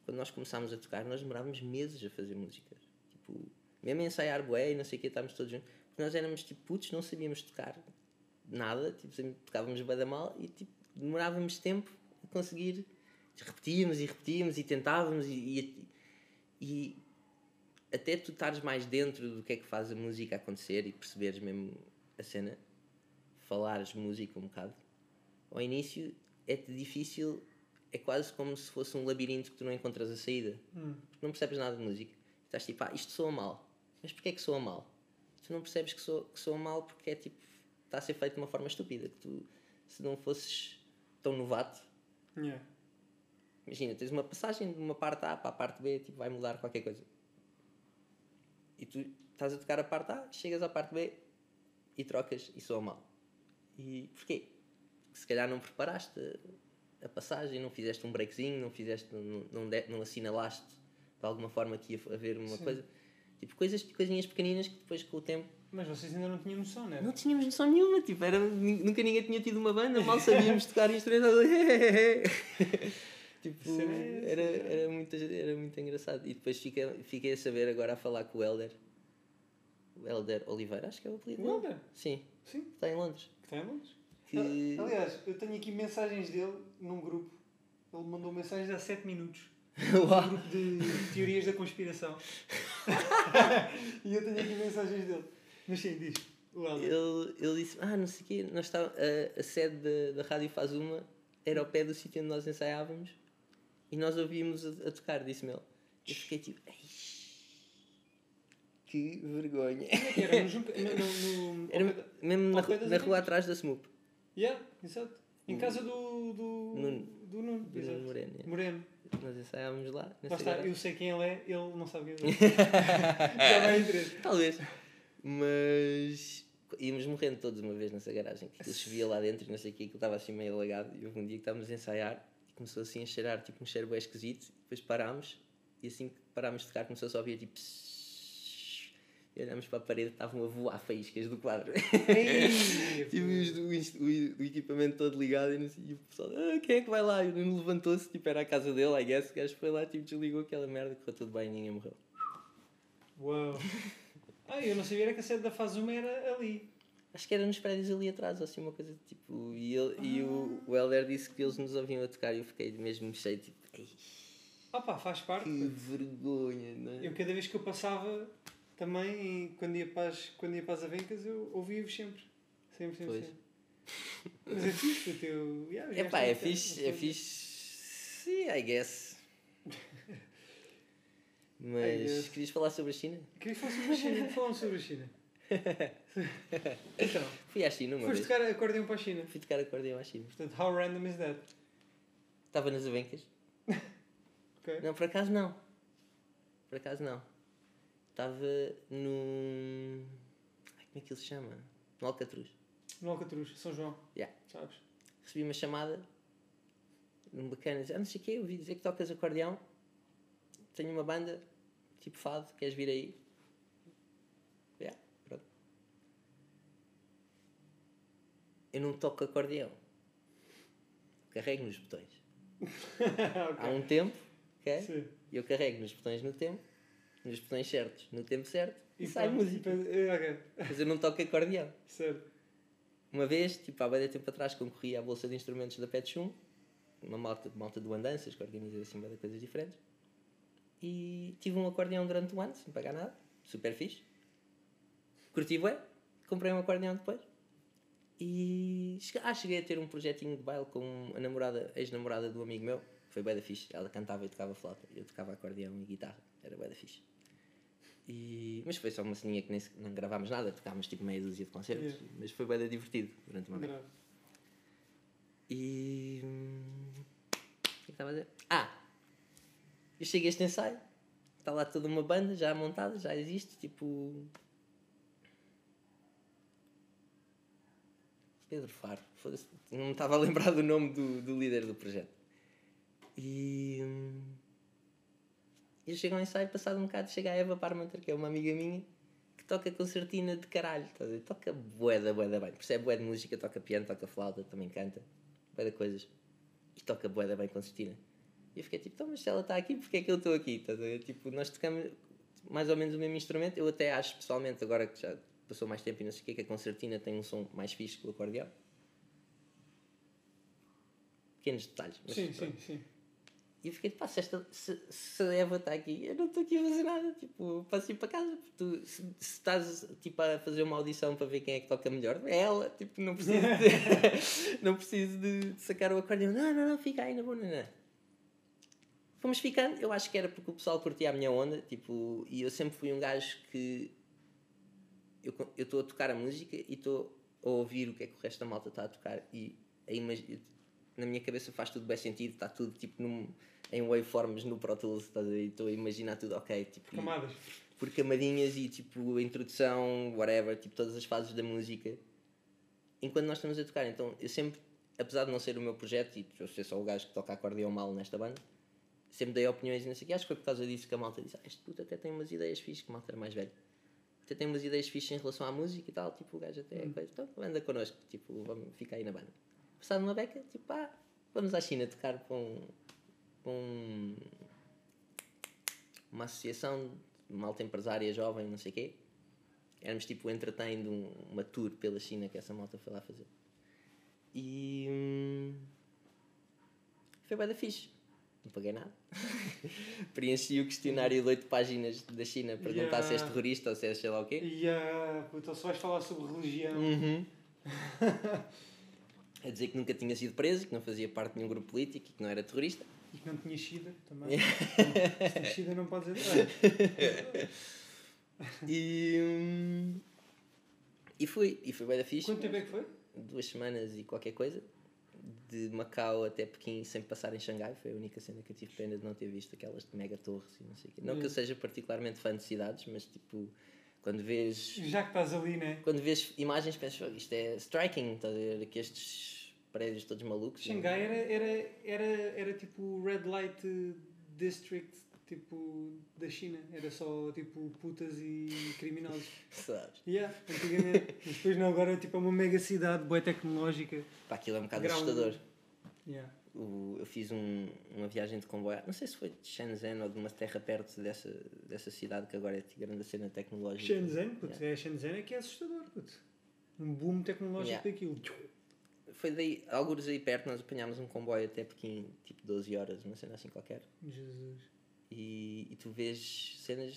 quando nós começámos a tocar, nós demorávamos meses a fazer música. Tipo, mesmo a ensaiar bué e não sei o que, estávamos todos juntos. Porque nós éramos tipo putos, não sabíamos tocar nada, tipo, tocávamos bué da mal e tipo, demorávamos tempo a conseguir. Repetíamos e repetíamos e tentávamos e, e, e até tu estares mais dentro do que é que faz a música acontecer e perceberes mesmo a cena, falares música um bocado, ao início é difícil, é quase como se fosse um labirinto que tu não encontras a saída, Hum. porque não percebes nada de música. Estás tipo, ah, isto soa mal, mas porquê é que soa mal? Tu não percebes que soa, que soa mal porque é tipo, está a ser feito de uma forma estúpida, que tu, se não fosses tão novato, Yeah. Imagina, tens uma passagem de uma parte A para a parte B, tipo, vai mudar qualquer coisa. E tu estás a tocar a parte A, chegas à parte B e trocas e soa mal. E porquê? Se calhar não preparaste a, passagem, não fizeste um breakzinho, não fizeste, não, não, de- não assinalaste de alguma forma que ia haver uma Sim. coisa. Tipo, coisas, coisinhas pequeninas que depois com o tempo Mas vocês ainda não tinham noção, né? não tínhamos noção nenhuma, tipo, era, nunca ninguém tinha tido uma banda, mal sabíamos tocar instrumentos. tipo, é- era, era, muito, era muito engraçado. E depois fiquei, fiquei a saber agora a falar com o Helder, Helder Oliveira, acho que é o apelido. O. Helder? Sim, Sim, está em Londres. que tem Londres. Que... Ah, Aliás, eu tenho aqui mensagens dele num grupo. Ele mandou mensagens há 7 minutos. Uau. Um grupo de teorias da conspiração. e eu tenho aqui mensagens dele. Mas sim, diz. O Helder. ele, ele disse: Ah, não sei o quê, nós está, a, a sede da, da Rádio Faz Uma era ao pé do sítio onde nós ensaiávamos e nós ouvíamos a, a tocar, disse-me ele. Eu fiquei tipo: "Eish, Que vergonha. É era? No, Junca- no, no, Era da- mesmo na, na rua atrás da SMUP. Yeah, exato. Em casa do. do Nuno. Do Nuno. Do exato. Nuno Moreno, yeah. Moreno. Nós ensaiávamos lá. Lá está, eu sei quem ele é, ele não sabe quem ele é. Já vai interesse. Talvez. Mas íamos morrendo todos uma vez nessa garagem. Que aquilo chovia lá dentro e não sei o que, aquilo estava assim meio alagado. E houve um dia que estávamos a ensaiar e começou assim a cheirar tipo um cheiro bem esquisito. Depois parámos e assim que parámos de tocar começou só a ouvir tipo. psss. E olhámos para a parede estavam a voar faíscas do quadro. Tivemos o, o, o equipamento todo ligado e, sei, e o pessoal, ah, quem é que vai lá? E o Nuno levantou-se, tipo, era a casa dele, I guess. O gajo foi lá, tipo, desligou aquela merda, correu tudo bem e ninguém morreu. Uau. Ah, eu não sabia que a sede da Faz Uma era ali. Acho que era nos prédios ali atrás, ou assim, uma coisa tipo. E, ele, e o, o Helder disse que eles nos ouviam a tocar e eu fiquei mesmo cheio, tipo, ei, Ah pá, faz parte. que vergonha, não é? Eu cada vez que eu passava também, quando ia para as, quando ia para as avencas, eu ouvia-vos sempre. Sempre, sempre, Pois. sempre. Mas é fixe o teu. Yeah, já É é fixe, é fixe. Sim, I guess. Mas guess. querias falar sobre a China? Queria falar sobre a China. Falamos sobre a China. Então, Fui à China uma foste vez. tocar acordeão para a China. Fui tocar acordeão à China. Portanto, how random is that? Estava nas avencas. Ok? Não, por acaso não. Por acaso não. Estava num. Ai, como é que ele se chama? No Alcatruz. No Alcatruz, São João. Yeah. Sabes? Recebi uma chamada num bacana, ah, não sei o quê, ouvi dizer que tocas acordeão, tenho uma banda, tipo fado, queres vir aí? Yeah, pronto. Eu não toco acordeão. Carrego nos botões. Há um tempo, ok? Sim. Eu carrego nos botões no tempo, nos botões certos, no tempo certo, e, sai pronto, música. e eh, Ok, Mas eu não toco acordeão. certo. Uma vez, tipo, há bem tempo atrás, concorri à Bolsa de Instrumentos da Pet Shum, uma malta, malta do Andanças, que organiza assim de coisas diferentes. E tive um acordeão durante um ano, sem pagar nada, super fixe. Curti bué, comprei um acordeão depois. E cheguei, ah, cheguei a ter um projetinho de baile com a namorada, ex-namorada do amigo meu, foi bué da fixe. Ela cantava e tocava flauta, eu tocava acordeão e guitarra, era bué da fixe. E, mas foi só uma ceninha que nem, não gravámos nada, tocámos tipo meia dúzia de concertos, Yeah. mas foi da divertido durante uma vez. E. O que é que estava a dizer? Ah! Eu cheguei a este ensaio, está lá toda uma banda já montada, já existe, tipo. Pedro Faro, foda-se, não me estava a lembrar do nome do, do líder do projeto. E. Eu chego ao ensaio, passado um bocado, chega a Eva Parmenter, que é uma amiga minha, que toca concertina de caralho, estás a ver? toca bué da bué da bem, percebe bué de música, toca piano, toca flauta, também canta, de coisas, e toca bué da bem concertina. E eu fiquei tipo, então, mas se ela está aqui, porque é que eu estou aqui? Estás a ver? Tipo, nós tocamos mais ou menos o mesmo instrumento, eu até acho pessoalmente, agora que já passou mais tempo e não sei o quê, que a concertina tem um som mais fixe que o acordeão. Pequenos detalhes. mas Sim, pronto. sim, sim. E eu fiquei, pá, se, esta, se, se a Eva está aqui, eu não estou aqui a fazer nada. Tipo, posso ir para casa. Tu, se, se estás tipo, a fazer uma audição para ver quem é que toca melhor, é ela. Tipo, não preciso de, não preciso de, de sacar o acordeão. Não, não, não, fica aí na boa, não, não. Fomos ficando, eu acho que era porque o pessoal curtia a minha onda. Tipo, e eu sempre fui um gajo que. Eu estou a tocar a música e estou a ouvir o que é que o resto da malta está a tocar. E a imagi- na minha cabeça faz tudo bem sentido, está tudo tipo num, em waveforms no Pro Tools, estás a ver? E Estou a imaginar tudo ok, tipo, Camadas. por camadinhas e tipo a introdução, whatever, tipo todas as fases da música. Enquanto nós estamos a tocar, então eu sempre, apesar de não ser o meu projeto e eu ser só o gajo que toca acordeão mal nesta banda, sempre dei opiniões e não sei o que. Acho que foi por causa disso que a malta disse: ah, este puto até tem umas ideias fixes, que a malta era mais velho. Até tem umas ideias fixes em relação à música e tal, tipo o gajo até é coisa. Então anda connosco, tipo, vamos ficar aí na banda. Passado uma beca, tipo, ah, vamos à China tocar com, com uma associação de malta empresária jovem, não sei o quê. Éramos tipo entretém de um- uma tour pela China que essa malta foi lá fazer. E hum, foi bem da fixe. Não paguei nada. Preenchi o questionário de 8 páginas da China a perguntar se és Yeah. terrorista ou se és sei lá o quê. E ah, puta, só vais falar sobre religião. Uhum. a dizer que nunca tinha sido preso, que não fazia parte de nenhum grupo político e que não era terrorista. E que não tinha Shida também. Se tem Shida não pode dizer nada. E, hum, e fui, e foi bem da fixe. Quanto tempo é que foi? duas semanas e qualquer coisa. De Macau até Pequim sem passar em Xangai. Foi a única cena que eu tive pena de não ter visto aquelas de mega torres e não sei o quê. Não que eu Hum. seja particularmente fã de cidades, mas tipo, quando vês, Já que estás ali, né? quando vês imagens pensas, "Oh, isto é striking, estás a ver? Que estes prédios todos malucos. Xangai era, era, era, era tipo o Red Light District tipo da China. Era só tipo putas e criminosos. Sabes? Yeah, antigamente. Mas depois não, agora tipo, é uma mega cidade, boa tecnológica. Pá, aquilo é um bocado Grau- assustador. Yeah. O- eu fiz um, uma viagem de comboio, não sei se foi de Shenzhen ou de uma terra perto dessa, dessa cidade que agora é de grande cena tecnológica. Shenzhen, puto, é Shenzhen é que é assustador, puto. Um boom tecnológico Yeah. daquilo. Foi daí, alguns aí perto, nós apanhámos um comboio até Pequim, tipo 12 horas, uma cena assim qualquer. Jesus. E, e tu vês cenas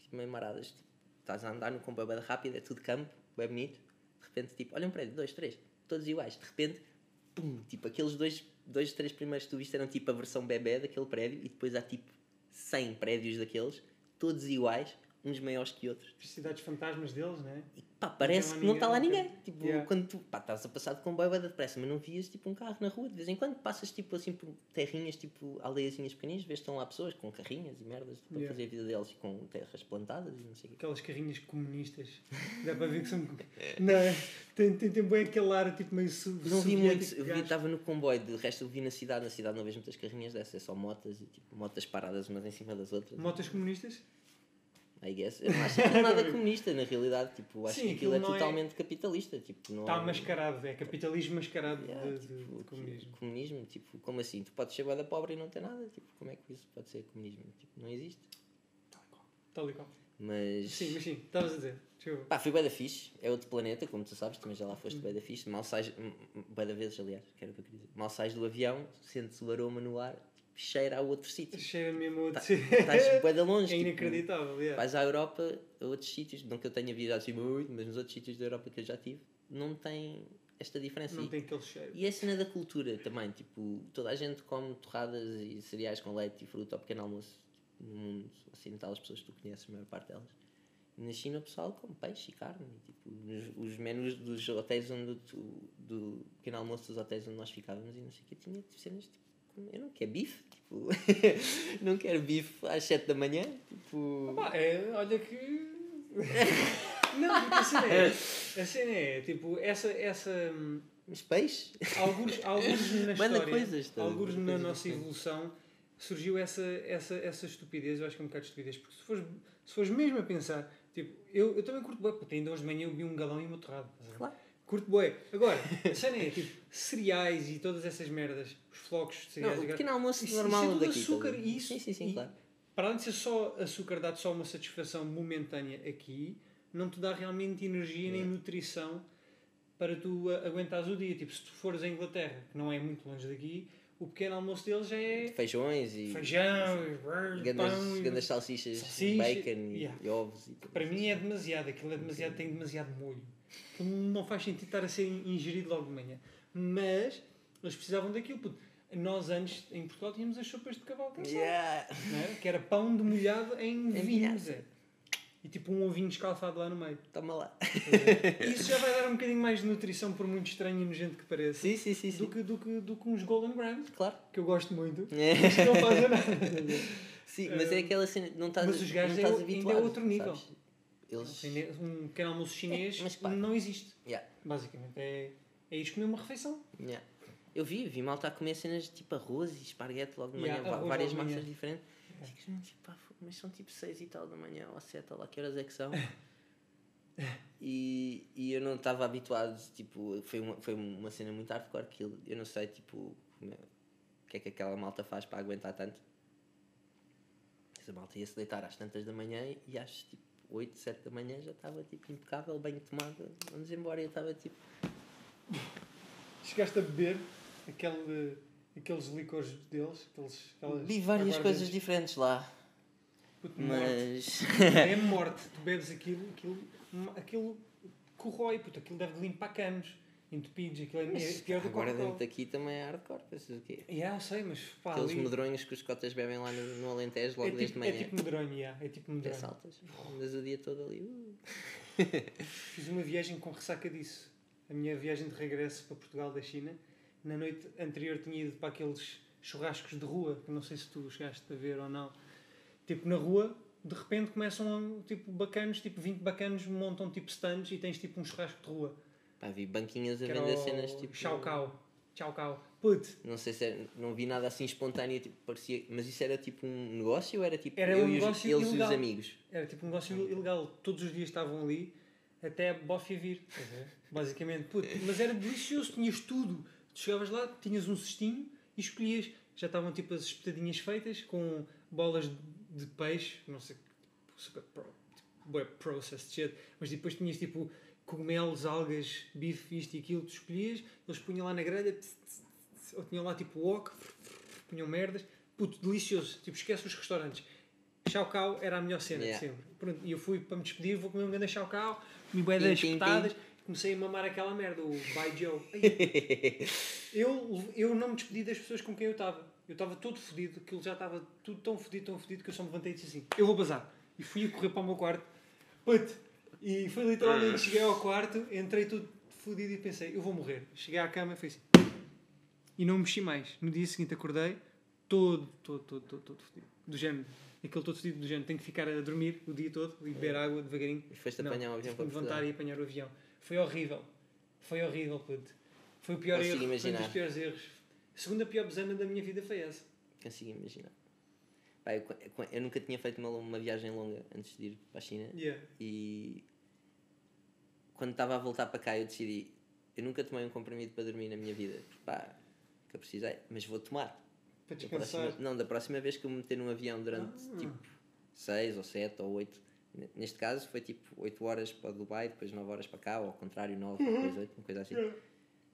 tipo, meio maradas. Tipo, estás a andar no comboio bem rápido, é tudo campo, bem bonito. De repente, tipo, olha um prédio, dois, três, todos iguais. De repente, pum, tipo, aqueles dois, dois três primeiros que tu viste eram tipo a versão bebê daquele prédio. E depois há tipo 100 prédios daqueles, todos iguais, uns maiores que outros. As cidades fantasmas deles, né? E pá, parece lá que não está lá ninguém, ninguém. Tipo, Yeah. quando tu pá, estás a passar de comboio vai depressa, mas não vias tipo um carro na rua. De vez em quando passas tipo assim por terrinhas, tipo aldeiazinhas pequeninas, vês que estão lá pessoas com carrinhas e merdas tipo, Yeah. fazer a vida deles e com terras plantadas e não sei o quê. Aquelas carrinhas comunistas. Dá para ver que são. Não, é? tem, tem, tem bem aquele ar tipo meio su Não vi muito, eu vi, estava no comboio, de resto eu vi na cidade, na cidade não vejo muitas carrinhas dessas, é só motas e tipo motas paradas umas em cima das outras. Motas comunistas? I guess. Eu não acho aquilo nada comunista, na realidade, tipo, acho Sim, que aquilo aquilo é é- totalmente capitalista. Tipo, não Está mascarado, é capitalismo mascarado Yeah, de, de- tipo, de comunismo. comunismo, tipo, como assim? Tu podes ser da pobre e não ter nada? Tipo, como é que isso pode ser comunismo? Tipo, não existe. Tal e qual. Mas. Sim, mas sim, estavas a dizer. Pá, fui bué da fixe, é outro planeta, como tu sabes, também já lá foste bué da fixe. Mal sais, m- m- bué da vezes, aliás, que era o que eu queria dizer. Mal sais do avião, sentes o aroma no ar, cheira a outro sítio. Cheira mesmo a outro. Tá- Estás bué da longe. É tipo, inacreditável, yeah. Vais à Europa, a outros sítios, não que eu tenha viajado assim muito, mas nos outros sítios da Europa que eu já tive, não tem esta diferença. Não E- tem aquele cheiro. E a cena da cultura também, tipo, toda a gente come torradas e cereais com leite e fruta ao pequeno almoço no mundo ocidental, as pessoas que tu conheces, a maior parte delas. Na China o pessoal come peixe e carne, e, tipo, nos, os menus dos hotéis onde tu, do pequeno almoço dos hotéis onde nós ficávamos e não sei o que, tinha tipo, cenas tipo, eu não quero bife, tipo, não quero bife às 7 da manhã, tipo. É, olha que. não, porque a cena é. A cena é, tipo, essa. essa Mas peixe? alguns, alguns na Manda história, coisas, tá? alguns na nossa diferentes. evolução, surgiu essa, essa, essa estupidez. Eu acho que é um bocado de estupidez, porque se fores, se fores mesmo a pensar, tipo, eu, eu também curto bué, porque ainda hoje de manhã eu vi um galão e uma torrada. Claro. Curto bué. Agora, a cena é, tipo, cereais e todas essas merdas, os flocos de Não, cereais. o e gra- pequeno almoço Isso- normal isso é tudo daqui. açúcar e isso- Sim, sim, sim, e- claro. para além de ser só açúcar, dá-te só uma satisfação momentânea aqui, não te dá realmente energia nem nutrição para tu aguentares o dia. Tipo, se tu fores à Inglaterra, que não é muito longe daqui, o pequeno almoço deles é Feijões e. feijão, e pão. Grandes, grandes salsichas, Salsicha, bacon e, yeah. e ovos. E tudo Para mim é demasiado, aquilo é demasiado, tem demasiado molho. Não faz sentido estar a ser ingerido logo de manhã. Mas eles precisavam daquilo. puto. Nós antes, em Portugal, tínhamos as sopas de cavalo. Yeah. é? Que era pão demolhado em Em vinho. E tipo um ovinho escalfado lá no meio. Toma lá. Isso já vai dar um bocadinho mais de nutrição, por muito estranho e nojento que pareça, Sim, sim, sim. do, sim. que, do, que, do que uns Golden Grams, Claro. que eu gosto muito. É. Mas não fazem nada. Sim, mas é aquela cena. Não estás, Mas os gajos não é estás o- ainda é outro nível. sabes? Eles. Cine- Um pequeno almoço chinês É, mas pá. não existe. Yeah, Basicamente, é, é isto comer uma refeição. yeah. Eu vi, vi malta a comer cenas tipo arroz e esparguete logo de manhã, Yeah, várias de manhã. massas diferentes. Fico, tipo, fogo, mas são tipo 6 e tal da manhã ou 7, ou lá que horas é que são. E, e eu não estava habituado, tipo, foi uma, foi uma cena muito hardcore que eu, eu não sei, tipo, é- o que é que aquela malta faz para aguentar tanto. Essa malta ia se deitar às tantas da manhã e às tipo 8, 7 da manhã já estava tipo impecável, banho tomado, vamos embora. Eu estava tipo, Chegaste a beber aquele, aqueles licores deles, aqueles, aquelas vi várias coisas diferentes lá, Puto, morte. mas. É morte. Tu bebes aquilo, aquilo, aquilo corrói, puto, aquilo deve limpar canos entupidos, aquilo é, é pior do que Agora dentro daqui também é hardcore, pensas o quê? Yeah, eu sei, mas pá, Aqueles ali, medronhos que os cotas bebem lá no, no Alentejo logo é, desde tipo, manhã. é tipo medronho, yeah, é tipo Até medronho. saltas, andas o dia todo ali. uh. Fiz uma viagem com ressaca disso. A minha viagem de regresso para Portugal da China. Na noite anterior tinha ido para aqueles churrascos de rua, que não sei se tu chegaste a ver ou não. Tipo, na rua, de repente começam, tipo, bacanos, tipo 20 bacanos montam tipo stands e tens tipo um churrasco de rua. Vi banquinhas a Que vender cenas tipo. Chau Cao. Chau Cao. Put, Não sei se era, não vi nada assim espontâneo, tipo, parecia. Mas isso era tipo um negócio ou era tipo Era eu um e os, negócio eles e ilegal. os amigos? era tipo um negócio ilegal. Todos os dias estavam ali até a bofia vir. ver? Basicamente, puto. Mas era delicioso, tinhas tudo. Tu chegavas lá, tinhas um cestinho e escolhias. Já estavam tipo as espetadinhas feitas com bolas de peixe, não sei, tipo, super pro, tipo, processed shit. Mas depois tinhas tipo cogumelos, algas, bife, isto e aquilo, tu escolhias, eles punham lá na grelha, tss, tss, tss, ou tinham lá tipo wok, punham merdas. Puto, delicioso. Tipo, esquece os restaurantes. Chau era a melhor cena Yeah. de sempre. Pronto, e eu fui para me despedir, vou comer um grande Chau comi bué Pim, das espetadas, comecei a mamar aquela merda, o By Joe. Eu, eu não me despedi das pessoas com quem eu estava. Eu estava todo fodido, aquilo já estava tudo tão fodido, tão fodido, que eu só me levantei e disse assim: Eu vou bazar. E fui a correr para o meu quarto. Puto, e foi literalmente, cheguei ao quarto, entrei tudo fodido e pensei: Eu vou morrer. Cheguei à cama e fui assim. E não mexi mais. No dia seguinte acordei, todo, todo, todo, todo, todo fodido. Do género. Aquele todo fodido do género. Tenho que ficar a dormir o dia todo e beber água devagarinho. E foste Não, apanhar o avião para levantar e apanhar o avião. Foi horrível. Foi horrível, puto. Foi o pior Consigo erro. Foi um imaginar. dos piores erros. A segunda pior besana da minha vida foi essa. Consigo imaginar. Pá, eu- eu nunca tinha feito uma, uma viagem longa antes de ir para a China Yeah. e quando estava a voltar para cá eu decidi eu nunca tomei um comprimido para dormir na minha vida pá, que eu precisei, mas vou tomar Para Da descansar. próxima, não, da próxima vez que eu me meter num avião durante Ah. tipo 6 ou 7 ou 8 neste caso foi tipo 8 horas para Dubai depois 9 horas para cá ou ao contrário 9 Uhum. depois 8, uma coisa assim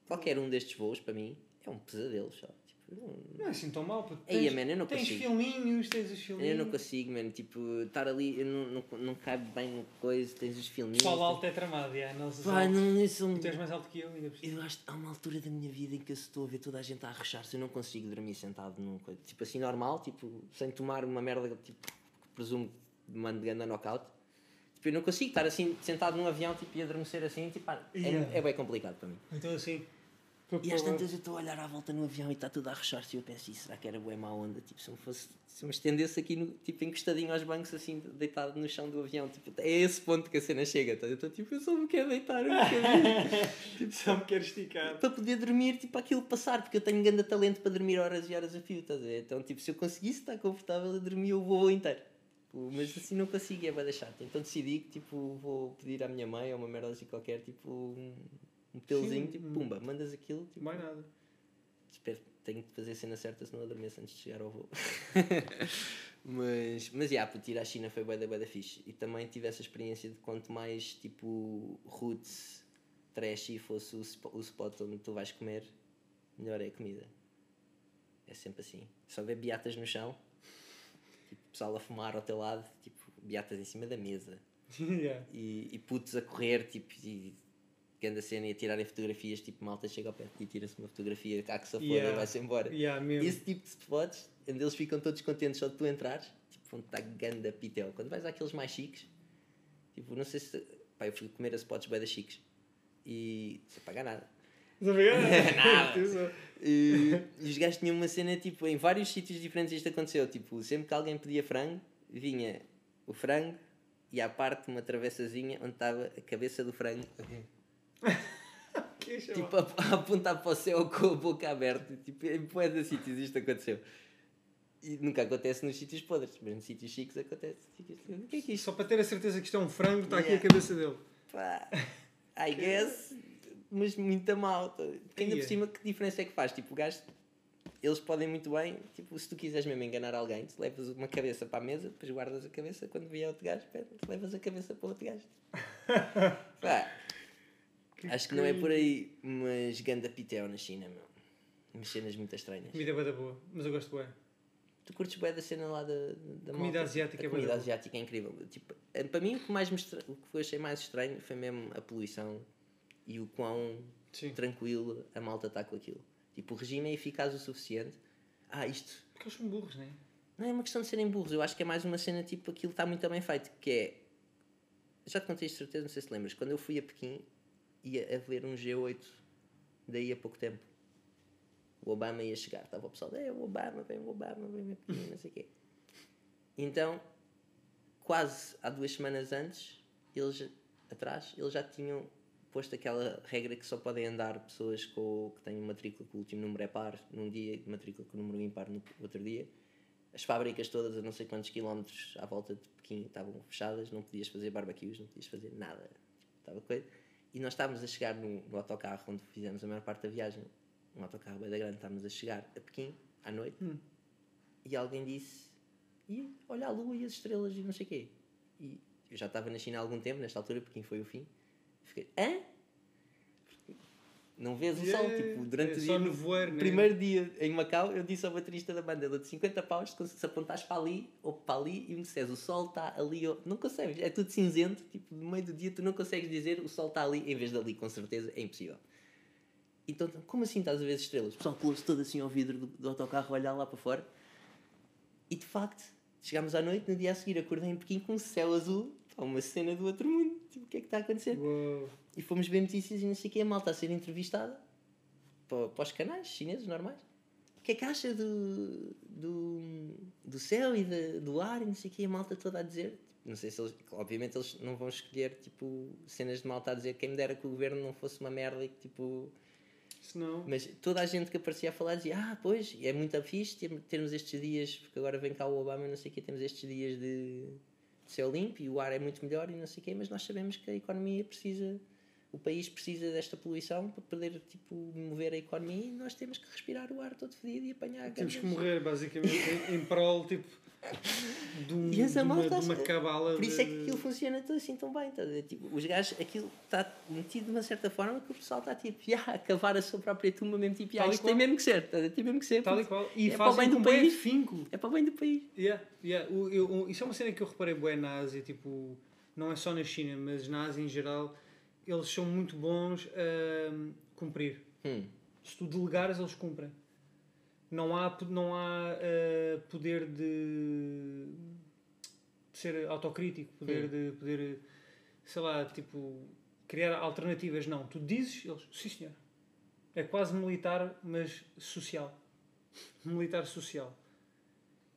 qualquer um destes voos para mim é um pesadelo só não, Não é assim tão mal. Ei, Tens, man, eu não tens consigo. filminhos, tens os eu filminhos. não consigo, mano. Tipo, estar ali, eu não, não, não cabe bem no coisa, tens os filminhos. pessoal alto é tramado, já. Não se Pá, não, isso Tu és mais alto que eu, ainda. Eu acho que há uma altura da minha vida em que eu estou a ver toda a gente a arrochar-se, eu não consigo dormir sentado num coisa. Tipo assim, normal, tipo, sem tomar uma merda tipo, que presumo que me mande ganda knockout. Tipo, eu não consigo estar assim, sentado num avião tipo, e adormecer assim, tipo, pá, Yeah. é, é bem complicado para mim. Então assim. E às tantas eu estou a olhar à volta no avião e está tudo a arrochar-se e eu penso, "Ih, será que era boa má onda? Tipo, se me fosse, se me estendesse aqui, no, tipo, encostadinho aos bancos, assim, deitado no chão do avião, tipo, é esse ponto que a cena chega, tá? eu estou tipo, eu só me quero deitar, eu quero ir. Só me quero esticar. para poder dormir, tipo, aquilo passar, porque eu tenho grande talento para dormir horas e horas a fio, estás a ver? Então, tipo, se eu conseguisse estar confortável a dormir o voo inteiro. Tipo, Mas assim não consigo, é bada chato. Então decidi que, tipo, vou pedir à minha mãe ou uma merda assim qualquer, tipo, um, pelozinho, tipo, hum. pumba, mandas aquilo, tipo, Mais nada. espero, tenho que fazer a cena certa, senão adormeço antes de chegar ao voo. mas, mas, yeah, puto, ir à China foi bué da bué da fixe. E também tive essa experiência de quanto mais, tipo, roots, trashy fosse o, sp- o spot onde tu vais comer, melhor é a comida. É sempre assim. Só ver beatas no chão, tipo, pessoal a fumar ao teu lado, tipo, beatas em cima da mesa. yeah. E, e putos a correr, tipo, e grande cena e a tirarem fotografias, tipo, malta chega ao pé de ti e tira-se uma fotografia, cá que se foda Yeah. e vai-se embora. Yeah. Esse tipo de spots, onde eles ficam todos contentes só de tu entrares, tipo, onde está ganda pitel. Quando vais àqueles mais chiques, tipo, não sei se. Pá, eu fui comer a spots bem chiques e. sem pagar nada. Não engano? Nada. Atenção. E, e os gajos tinham uma cena, tipo, em vários sítios diferentes isto aconteceu. Tipo, sempre que alguém pedia frango, vinha o frango e à parte uma travessazinha onde estava a cabeça do frango. É Tipo, a, a apontar para o céu com a boca aberta. Tipo, em poesia de sítios isto aconteceu. E nunca acontece nos sítios podres, mas nos sítios chiques acontece. O que é que é isto? Só para ter a certeza que isto é um frango, está aqui Yeah. a cabeça dele. Pá, I guess, mas muito a mal. Porque ainda por Ia. cima, que diferença é que faz? Tipo, o gajo, eles podem muito bem, tipo, se tu quiseres mesmo enganar alguém, tu levas uma cabeça para a mesa, depois guardas a cabeça, quando vier outro gajo, pera, levas a cabeça para outro gajo. Pá, acho que não é por aí, mas ganda pitel na China, meu. Umas cenas muito estranhas. Comida é da boa, mas eu gosto bem. Tu curtes bem da cena lá da, da Comida malta? asiática a é comida asiática é incrível. Tipo, eh, para mim, o que, mais me estra... o que eu achei mais estranho foi mesmo a poluição e o quão Sim. tranquilo a malta está com aquilo. Tipo, o regime é eficaz o suficiente. Ah, isto Porque eles são burros, não é? não é uma questão de serem burros, eu acho que é mais uma cena tipo aquilo está muito bem feito, que é. Já te contei isto de certeza, não sei se lembras. Quando eu fui a Pequim, ia haver um G8 daí a pouco tempo. O Obama ia chegar, estava o pessoal, é o Obama, vem o Obama, vem Pequim, não sei o quê. Então, quase há duas semanas antes, eles atrás, eles já tinham posto aquela regra que só podem andar pessoas com, que têm matrícula que o último número é par num dia e matrícula com o número impar no outro dia. As fábricas todas a não sei quantos quilómetros à volta de Pequim estavam fechadas, não podias fazer barbecues, não podias fazer nada. Estava coisa. E nós estávamos a chegar no, no autocarro onde fizemos a maior parte da viagem, um autocarro bem da grande, estávamos a chegar a Pequim à noite Hum. e alguém disse: e olha a lua e as estrelas e não sei o quê. E eu já estava na China há algum tempo, nesta altura, Pequim foi o fim. Fiquei, hã? Não vês o sol, Yeah, tipo, durante é o só dia. no no né? primeiro dia em Macau, eu disse ao baterista da banda: dou-te 50 paus se se apontares para ali ou para ali e me disseres o sol está ali. Ou... Não consegues, é tudo cinzento. Tipo, no meio do dia, tu não consegues dizer o sol está ali em vez de ali, com certeza, é impossível. Então, como assim estás a ver as estrelas? O pessoal colou-se todo assim ao vidro do, do autocarro a olhar lá para fora. E de facto, chegámos à noite, no dia a seguir acordei em Pequim com um céu azul, uma cena do outro mundo. O que é que está a acontecer? Uou. E fomos ver notícias e não sei o que, a malta a ser entrevistada para, para os canais chineses normais. O que é que acha do, do, do céu e da- do ar e não sei o que, a malta toda a dizer. Não sei se eles, obviamente eles não vão escolher tipo cenas de malta a dizer quem me dera que o governo não fosse uma merda e que tipo. Se não. Mas toda a gente que aparecia a falar dizia: Ah, pois, é muito fixe ter- termos estes dias, porque agora vem cá o Obama e não sei o quê, temos estes dias de, de céu limpo e o ar é muito melhor e não sei o quê, mas nós sabemos que a economia precisa o país precisa desta poluição para poder tipo, mover a economia e nós temos que respirar o ar todo fedido e apanhar Temos que morrer, basicamente, em, em prol, tipo, de, um, de, uma, de uma cabala. Por isso é que aquilo funciona tudo assim tão bem. A ver? Tipo, os gajos, aquilo está metido de uma certa forma que o pessoal está tipo, "Ya, a cavar a sua própria tumba, mesmo tipo, "Ya, Tal e isto tem mesmo que ser, a ver? tem mesmo que ser. Tal e qual. E é para o bem do país. finco. É para o bem do país. Yeah, yeah. O, eu, o- isso é uma cena que eu reparei bué na Ásia, tipo, não é só na China, mas na Ásia em geral, eles são muito bons a cumprir. Hum. Se tu delegares, eles cumprem. Não há, não há uh, poder de, de ser autocrítico, poder Hum. de poder, sei lá, tipo, criar alternativas. Não, tu dizes, eles, sim senhor. É quase militar, mas social. Militar social.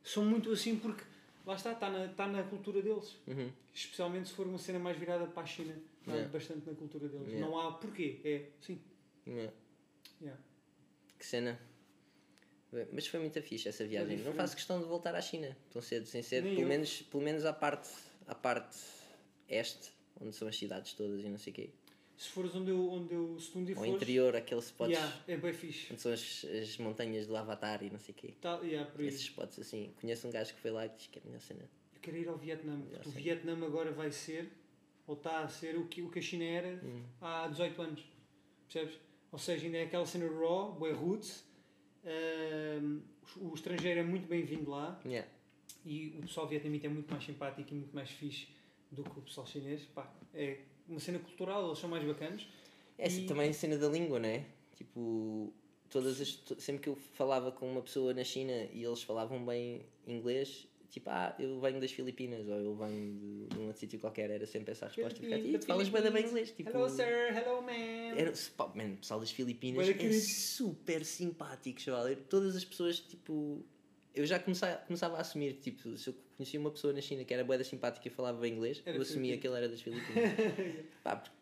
São muito assim porque, lá está, está na, está na cultura deles. Uhum. Especialmente se for uma cena mais virada para a China. Yeah. bastante na cultura deles. Yeah. Não há porquê. É, sim. Yeah. Yeah. Que cena. Mas foi muito fixe essa viagem. Não faço questão de voltar à China tão cedo, sem ser, Nem pelo eu. menos, pelo menos à parte, à parte este, onde são as cidades todas e não sei o quê. Se fores onde eu, onde eu se tu um dia fores, interior, aqueles spots yeah, é bem fixe. onde são as, as montanhas do Avatar e não sei o quê. Tá, yeah. Esses spots assim. Conheço um gajo que foi lá e diz que é a melhor cena. Eu quero ir ao Vietnã. Porque o. Vietnã agora vai ser, ou está a ser, o que, o que a China era Hum. há 18 anos. Percebes? Ou seja, ainda é aquela cena raw, bué roots. Ahm, o, estrangeiro é muito bem-vindo lá. Yeah. E o pessoal vietnamita é muito mais simpático e muito mais fixe do que o pessoal chinês. Pá, é uma cena cultural, eles são mais bacanos. Essa E- também é a cena da língua, não é? Tipo, todas as, sempre que eu falava com uma pessoa na China e eles falavam bem inglês, tipo, ah, eu venho das Filipinas ou eu venho de, um outro sítio qualquer, era sempre essa a resposta. Porque, Philippines, "Ih, tu falas bem bem inglês. Tipo, Hello, sir. Hello, ma'am. Era, pá, man, o pessoal das Filipinas é super simpático, chaval. Todas as pessoas, tipo. Eu já comecei, começava a assumir, tipo, se eu conhecia uma pessoa na China que era boeda simpática e falava bem inglês, Era eu assumia filipino. que ele era das Filipinas. Pá, porque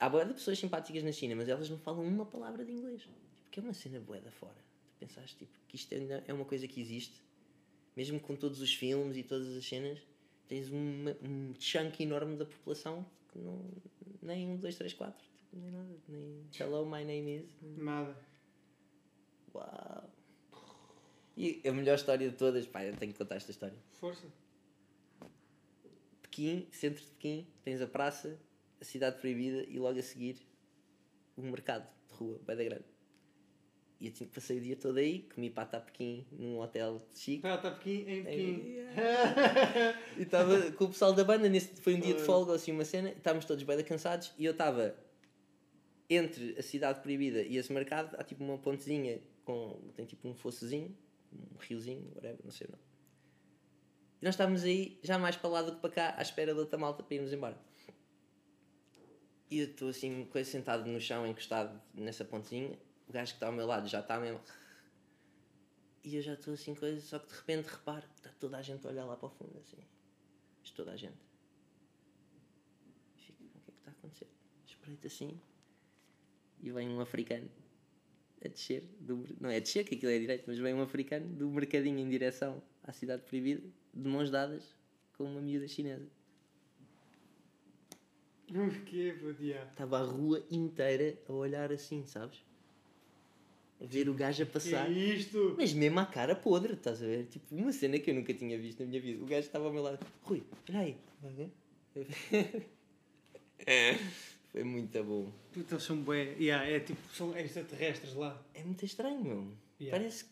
há boeda de pessoas simpáticas na China, mas elas não falam uma palavra de inglês. Tipo, que é uma cena boeda fora. Tu pensaste, tipo, que isto ainda é uma coisa que existe, mesmo com todos os filmes e todas as cenas, tens uma, um chunk enorme da população que não. nem um, dois, três, quatro. Tipo, nem nada. Nem hello, my name is. Nada. Uau! E a melhor história de todas, pá, eu tenho que contar esta história. Força. Pequim, centro de Pequim, tens a praça, a cidade proibida e logo a seguir o mercado de rua, bem da grande. E eu tinha- passei o dia todo aí, comi pata a Pequim num hotel chique. Tá Pequim, em Pequim. E estava com o pessoal da banda, nesse, foi um dia de folga, assim, uma cena, estávamos todos bem cansados e eu estava entre a cidade proibida e esse mercado, há tipo uma pontezinha com, tem tipo um fossozinho, um riozinho, whatever, não sei o nome. E nós estávamos aí, já mais para lá do que para cá, à espera da outra malta para irmos embora. E eu estou assim, coisa sentado no chão, encostado nessa pontezinha, o gajo que está ao meu lado já está mesmo. E eu já estou assim, coisa, só que de repente reparo, está toda a gente a olhar lá para o fundo, assim. Isto toda a gente. Fico, o que é que está a acontecer? Espreito assim e vem um africano a descer, do, não é a descer, que aquilo é direito, mas vem um africano do mercadinho em direção à cidade proibida, de mãos dadas com uma miúda chinesa. O quê, puto? Yeah. Estava a rua inteira a olhar assim, sabes? A ver o gajo a Que passar. é isto? Mas mesmo à cara podre, estás a ver? Tipo, uma cena que eu nunca tinha visto na minha vida. O gajo estava ao meu lado. Rui, olha aí. Foi muito bom. Puta, eles são bué. Yeah, é tipo, são extraterrestres lá. É muito estranho, meu. Yeah. Parece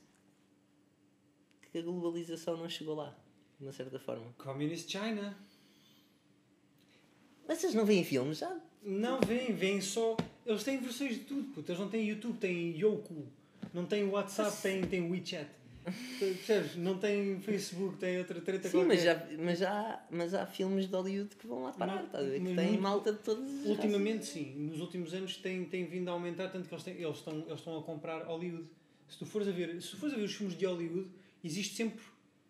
que a globalização não chegou lá, de uma certa forma. Communist China. Mas vocês não veem filmes já? Não, vêm, vêm só. Eles têm versões de tudo, puto. Eles não têm YouTube, têm Yoku. Não têm WhatsApp, têm, têm WeChat. Percebes? Não têm Facebook, têm outra treta Sim, mas, já, mas, já, mas há filmes de Hollywood que vão lá parar, estás a ver? Que têm malta de todas as Ultimamente, sim. Nos últimos anos tem, tem vindo a aumentar, tanto que eles, têm, eles, estão, eles estão a comprar Hollywood. Se tu fores a ver, se fores a ver os filmes de Hollywoad, existe sempre,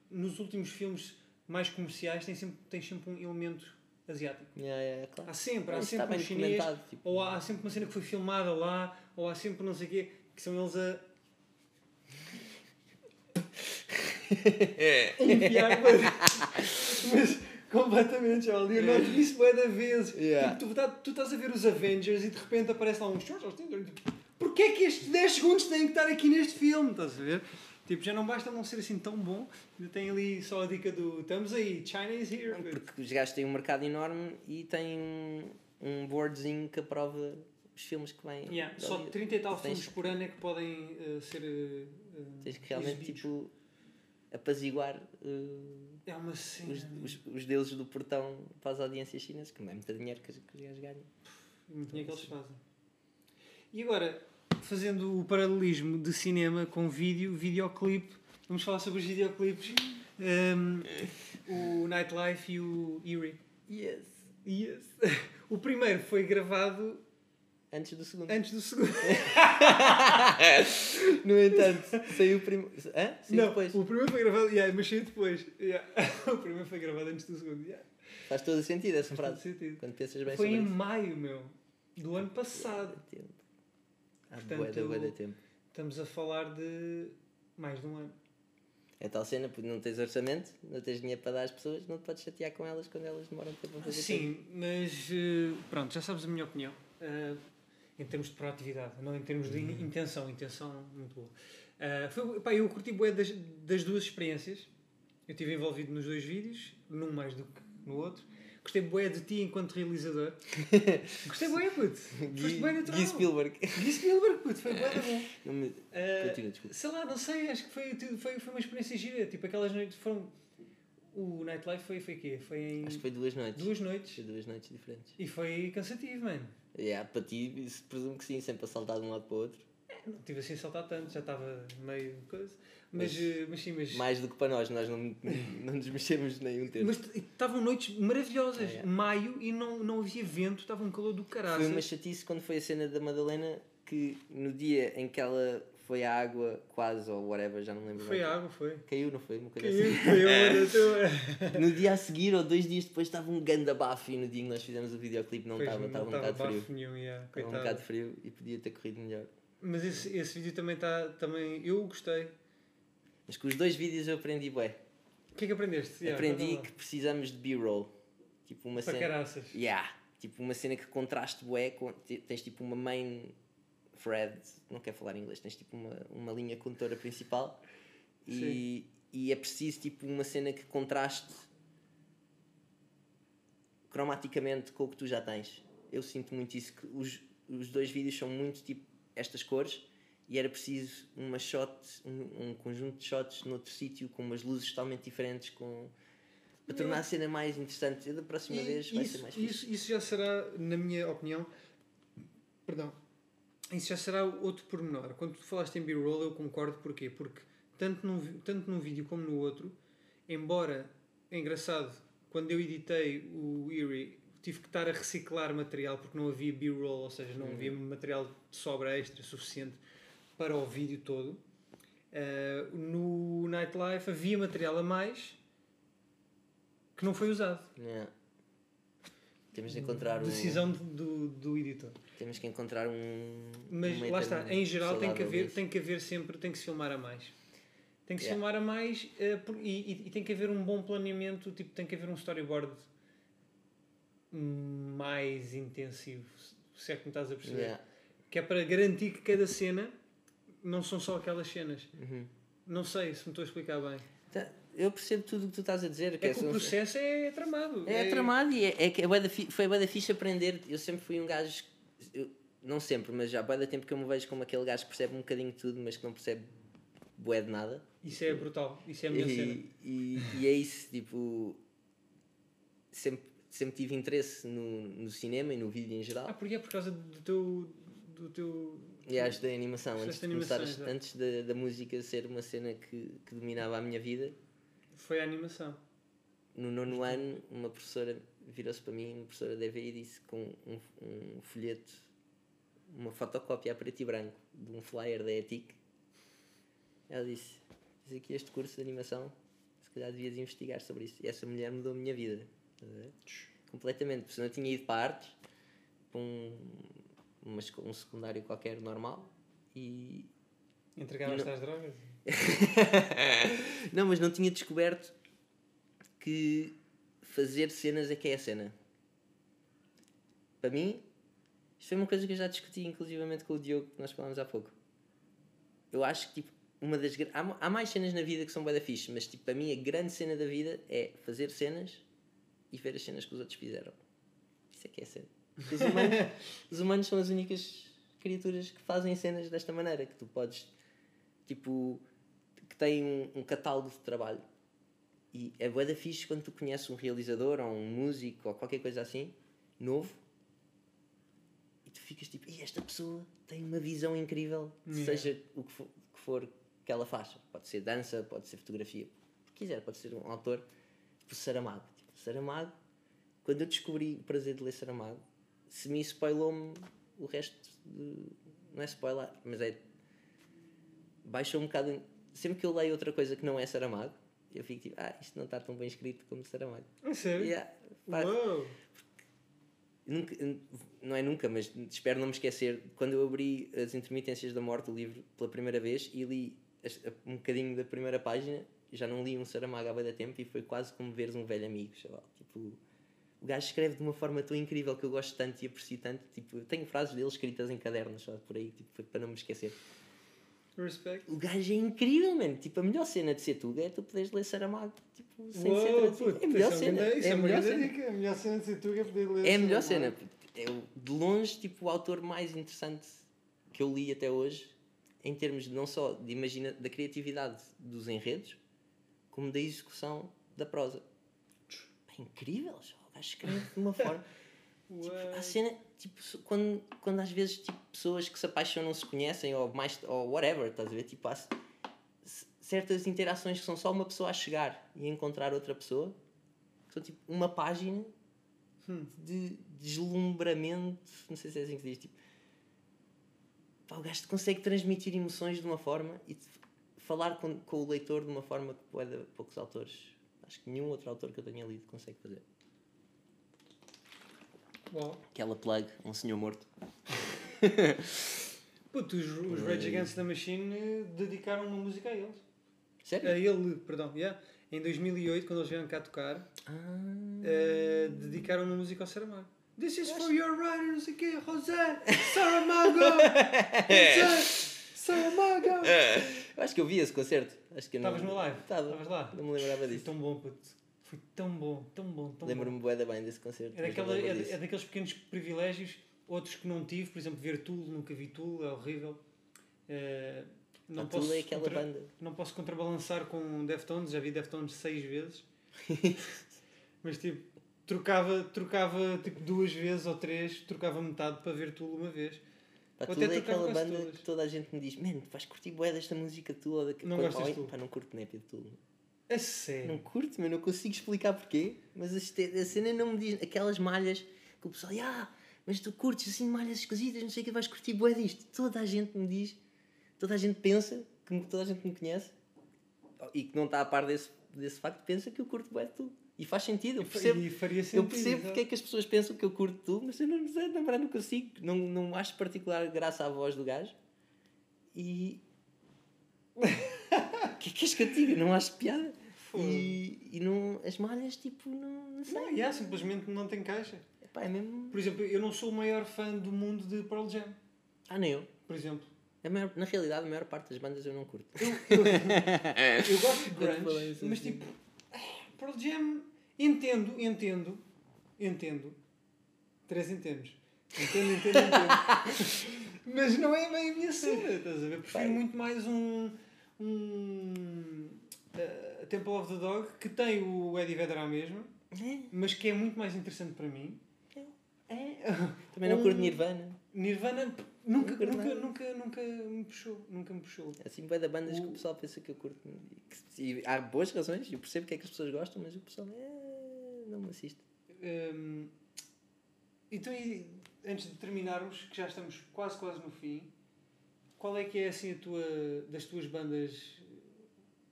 nos últimos filmes mais comerciais, tem sempre, tem sempre um elemento asiático. Yeah, yeah, claro. Há sempre, há Isso sempre um chinês, tipo- ou há, há sempre uma cena que foi filmada lá, ou há sempre não sei o quê, que são eles a. a enviar. mas, mas Completamente, li. Eu noto isso bué da vez. Yeah. Tipo, tu, tá- tu estás a ver os Avengers e de repente aparece lá um Porquê é que estes 10 segundos têm que estar aqui neste filme? Estás a ver? Tipo, já não basta não ser assim tão bom. Ainda tem ali só a dica do estamos aí, China is here. Porque os gajos têm um mercado enorme e têm um, um boardzinho que aprova os filmes que vêm. Yeah, só 30 e tal filmes por ano é que podem eh, ser. eh, Tens que realmente exibidos. tipo apaziguar uh, É cena. os, os, os deuses do portão para as audiências chinesas, que não é muito dinheiro que que os gajos ganham. Muito dinheiro que eles fazem. E agora, fazendo o paralelismo de cinema com vídeo, videoclipe, vamos falar sobre os videoclipes. Um, o Nightlife e o Eerie. Yes! Yes. O primeiro foi gravado Antes do segundo. antes do segundo. no entanto, saiu primeiro. Hã? Sim, Não, depois. o primeiro foi gravado, yeah, mas saiu depois. Yeah. O primeiro foi gravado antes do segundo. Yeah. Faz todo o sentido essa Faz todo frase. sentido. Quando pensas bem Foi em isso. maio, meu, do ano passado. Tempo. Há Portanto, da tempo. Estamos a falar de mais de um ano. É tal cena, porque não tens orçamento, não tens dinheiro para dar às pessoas, não te podes chatear com elas quando elas demoram tempo a fazer Sim, mas eh, pronto, já sabes a minha opinião. eh, em termos de proatividade, não em termos de in- intenção. Intenção muito boa. Eh, foi, pá, eu curti bué das, das duas experiências. Eu estive envolvido nos dois vídeos, num mais do que no outro. Gostei bué de ti enquanto realizador. Gostei bué, puto. Foste bem natural. Gui Spielberg. Gui Spielberg, puto, foi bué da bom. Não Eh, Continua, desculpa. sei lá, não sei, acho que foi, foi, foi uma experiência gira. Tipo, aquelas noites foram. O Nightlife foi, foi quê? Foi em Acho que foi duas noites. duas noites. Foi duas noites diferentes. E foi cansativo, mano. Yeah, para ti, presumo que sim, sempre a saltar de um lado para o outro. Não tive assim a saltar tanto, já estava meio coisa. Mas, Mas- eh, mas sim, mas. Mais do que para nós, nós não, não nos mexemos nem um terço. Mas estavam noites maravilhosas. É, é. Maio e não, não havia vento, estava um calor do caralho. Foi uma chatice quando foi a cena da Madalena que no dia em que ela foi à água, quase, ou whatever, já não lembro Foi bem. água, foi. Caiu, não foi? Uma coisa Caiu, assim. caiu, olha, tu- No dia a seguir, ou dois dias depois, estava um ganda bafo e no dia em que nós fizemos o videoclipe não estava, estava um estava bocado frio. nenhum, yeah, Estava um bocado frio e podia ter corrido melhor. Mas esse, esse vídeo também está. Também, eu gostei. Mas com os dois vídeos eu aprendi, bué. O que é que aprendeste? Yeah, aprendi que precisamos de B-roll. Tipo uma Para cena... caraças. Yeah. Tipo uma cena que contraste bué, tens tipo uma main thread, não quero falar inglês, tens tipo uma, uma linha condutora principal e, e é preciso tipo uma cena que contraste cromaticamente com o que tu já tens. Eu sinto muito isso, que os, os dois vídeos são muito tipo estas cores e era preciso uma shot, um, um conjunto de shots noutro sítio com umas luzes totalmente diferentes com para tornar a cena mais interessante. Da próxima E vez vai isso, ser mais fixe. isso, isso já será, na minha opinião, perdão, isso já será outro pormenor. Quando tu falaste em B-roll, eu concordo. Porquê? Porque tanto num, tanto num vídeo como no outro, embora é engraçado, quando eu editei o Eerie, tive que estar a reciclar material porque não havia B-roll, ou seja, não Uhum. havia material de sobra extra suficiente para o vídeo todo. Uh, no Nightlife havia material a mais que não foi usado. Yeah. Temos de encontrar. Decisão do, do editor. Temos que encontrar um. Mas lá está, em geral tem que, haver, tem que haver sempre, tem que se filmar a mais. Tem que se Yeah. filmar a mais eh, por- e, e- e tem que haver um bom planeamento, tipo, tem que haver um storyboard mais intensivo, se é que me estás a perceber. Yeah. Que é para garantir que cada cena não são só aquelas cenas. Uhum. Não sei se me estou a explicar bem. Tá, Eu percebo tudo o que tu estás a dizer. É que só- o processo é tramado. É, tramado e é, é que é foi bué da fixe aprender. Eu sempre fui um gajo. Eu- não sempre, mas já há bué da tempo que eu me vejo como aquele gajo que percebe um bocadinho de tudo, mas que não percebe bué de nada. Isso é brutal. Isso é a minha cena. E, e, e é isso, tipo. Sempre, sempre tive interesse no, no cinema e no vídeo em Ah, geral. porque é por causa do teu. Do teu E acho da animação, antes de começar, é. antes da, da música ser uma cena que, que dominava a minha vida, foi a animação. No nono ano, uma professora virou-se para mim, uma professora EVI, e disse com um, um folheto, uma fotocópia a preto e branco de um flyer da ETIC. Ela disse: Diz aqui este curso de animação, se calhar devias investigar sobre isso. E essa mulher mudou a minha vida. Completamente, porque senão eu tinha ido para artes, para um, uma um secundário qualquer normal, e, Entregavas Não. às drogas? não, mas não tinha descoberto que fazer cenas é que é a cena. Para mim, isto foi uma coisa que eu já discuti, inclusivamente com o Diogo, que nós falámos há pouco. Eu acho que, tipo, uma das. Há, há mais cenas na vida que são bué fixe, mas, tipo, para mim, a grande cena da vida é fazer cenas e ver as cenas que os outros fizeram. Isso é que é cena. Os humanos, os humanos são as únicas criaturas que fazem cenas desta maneira, que tu podes, tipo, que têm um, um catálogo de trabalho. E é bué da fixe quando tu conheces um realizador ou um músico ou qualquer coisa assim, novo, e tu ficas tipo, esta pessoa tem uma visão incrível, Yeah. seja o que for, que for que ela faça. Pode ser dança, pode ser fotografia, o que quiser, pode ser um autor, tipo Saramago. Tipo, Saramago, quando eu descobri o prazer de ler Saramago, se me spoilou-me o resto de. Não é spoiler, mas é. Baixou um bocado. Sempre que eu leio outra coisa que não é Saramago, eu fico tipo, ah, isto não está tão bem escrito como Saramago. A sério? Yeah, pá, Uou! Nunca, não é nunca, mas espero não me esquecer. Quando eu abri As Intermitências da Morte, o livro, pela primeira vez, e li um bocadinho da primeira página, já não li um Saramago há bem da tempo e foi quase como veres um velho amigo, chaval. Tipo, o gajo escreve de uma forma tão incrível que eu gosto tanto e aprecio tanto. Tipo, eu tenho frases dele escritas em cadernos, só por aí, tipo, para não me esquecer. Respect. O gajo é incrível, mano. Tipo, a melhor cena de ser tuga é tu poderes ler Saramago, tipo, sem ser Uou, puto, É a melhor cena. grande- isso É a melhor cena. dica. A melhor cena de ser tu é poder ler É a melhor cena. É o- de longe, tipo, o autor mais interessante que eu li até hoje, em termos de não só de imagina, da criatividade dos enredos, como da execução da prosa. É incrível, o gajo escreve de uma forma. Tipo, a cena, tipo, quando, quando às vezes tipo, pessoas que se apaixonam se conhecem ou mais ou whatever, estás a ver? Tipo, há certas interações que são só uma pessoa a chegar e a encontrar outra pessoa, que são tipo uma página Hum. de deslumbramento, não sei se é assim que se diz, tipo, pá, o gajo consegue transmitir emoções de uma forma e falar com, com o leitor de uma forma que pode, poucos autores, acho que nenhum outro autor que eu tenha lido consegue fazer. Uau. Aquela plug, um senhor morto. Puto, os, os Rage Against the Machine eh, dedicaram uma música a eles. Sério? A ele, perdão, yeah. Em 2008, quando eles vieram cá tocar, Ah. eh, dedicaram uma música ao Saramago. This is for your writer, não sei o quê, José Saramago! José Saramago! Eu acho que eu vi esse concerto. Acho que Estavas no live? Estava. Estavas lá? Não me lembrava disso. tão bom, puto. Foi tão bom, tão bom, tão bom. Lembro-me bué da bem desse concerto. É, daquela, lembro é, disso. é daqueles pequenos privilégios, outros que não tive, por exemplo, ver Tool, nunca vi Tool, é horrível. Eh, não, Pá, Tool posso é aquela contra- banda. não posso contrabalançar com Deftones, já vi Deftones seis vezes, mas tipo, trocava, trocava tipo duas vezes ou três, trocava metade para ver Tool uma vez. Pá, até é aquela banda todas. que toda a gente me diz: Man, tu vais curtir bué desta música tua. Não Quando- gostas Tool? Pá, não curto népia de Tool. É sério. Não curto, mas não consigo explicar porquê. Mas a, a cena não me diz. Aquelas malhas que o pessoal, ah, mas tu curtes assim malhas esquisitas, não sei o que, vais curtir bué disto. Toda a gente me diz, toda a gente pensa, que toda a gente me conhece e que não está a par desse, desse facto, pensa que eu curto bué de tu. E faz sentido, eu percebo. faria Eu sentido, percebo porque é que as pessoas pensam que eu curto tu, mas eu não sei, na verdade não consigo. Não, não acho particular graça à voz do gajo. E. O que é que és que eu diga? Não acho piada. E, e não, as malhas, tipo, não, não sei. Não, yeah, simplesmente não tem caixa. Epá, é mesmo. Por exemplo, eu não sou o maior fã do mundo de Pearl Jam, Ah, nem eu. por exemplo. Maior- na realidade, a maior parte das bandas eu não curto. Eu gosto de Eu falei grunge, isso mas assim. tipo, Pearl Jam, entendo, entendo, entendo. Três entendos. Entendo, entendo, entendo. mas não é bem a minha cena, estás a ver? Prefiro Bem. muito mais um. Um uh, Temple of the Dog que tem o Eddie Vedder à mesma, É, mas que é muito mais interessante para mim. É. Também não Um- curto Nirvana. Nirvana nunca, Nunca nunca, nunca, nunca me puxou. Nunca me puxou. Assim, vai da bandas que o O- pessoal pensa que eu curto. E, há boas razões, eu percebo que é que as pessoas gostam, mas o pessoal é, não me assiste. Hum, então, e, antes de terminarmos, que já estamos quase, quase no fim, qual é que é assim a tua, das tuas bandas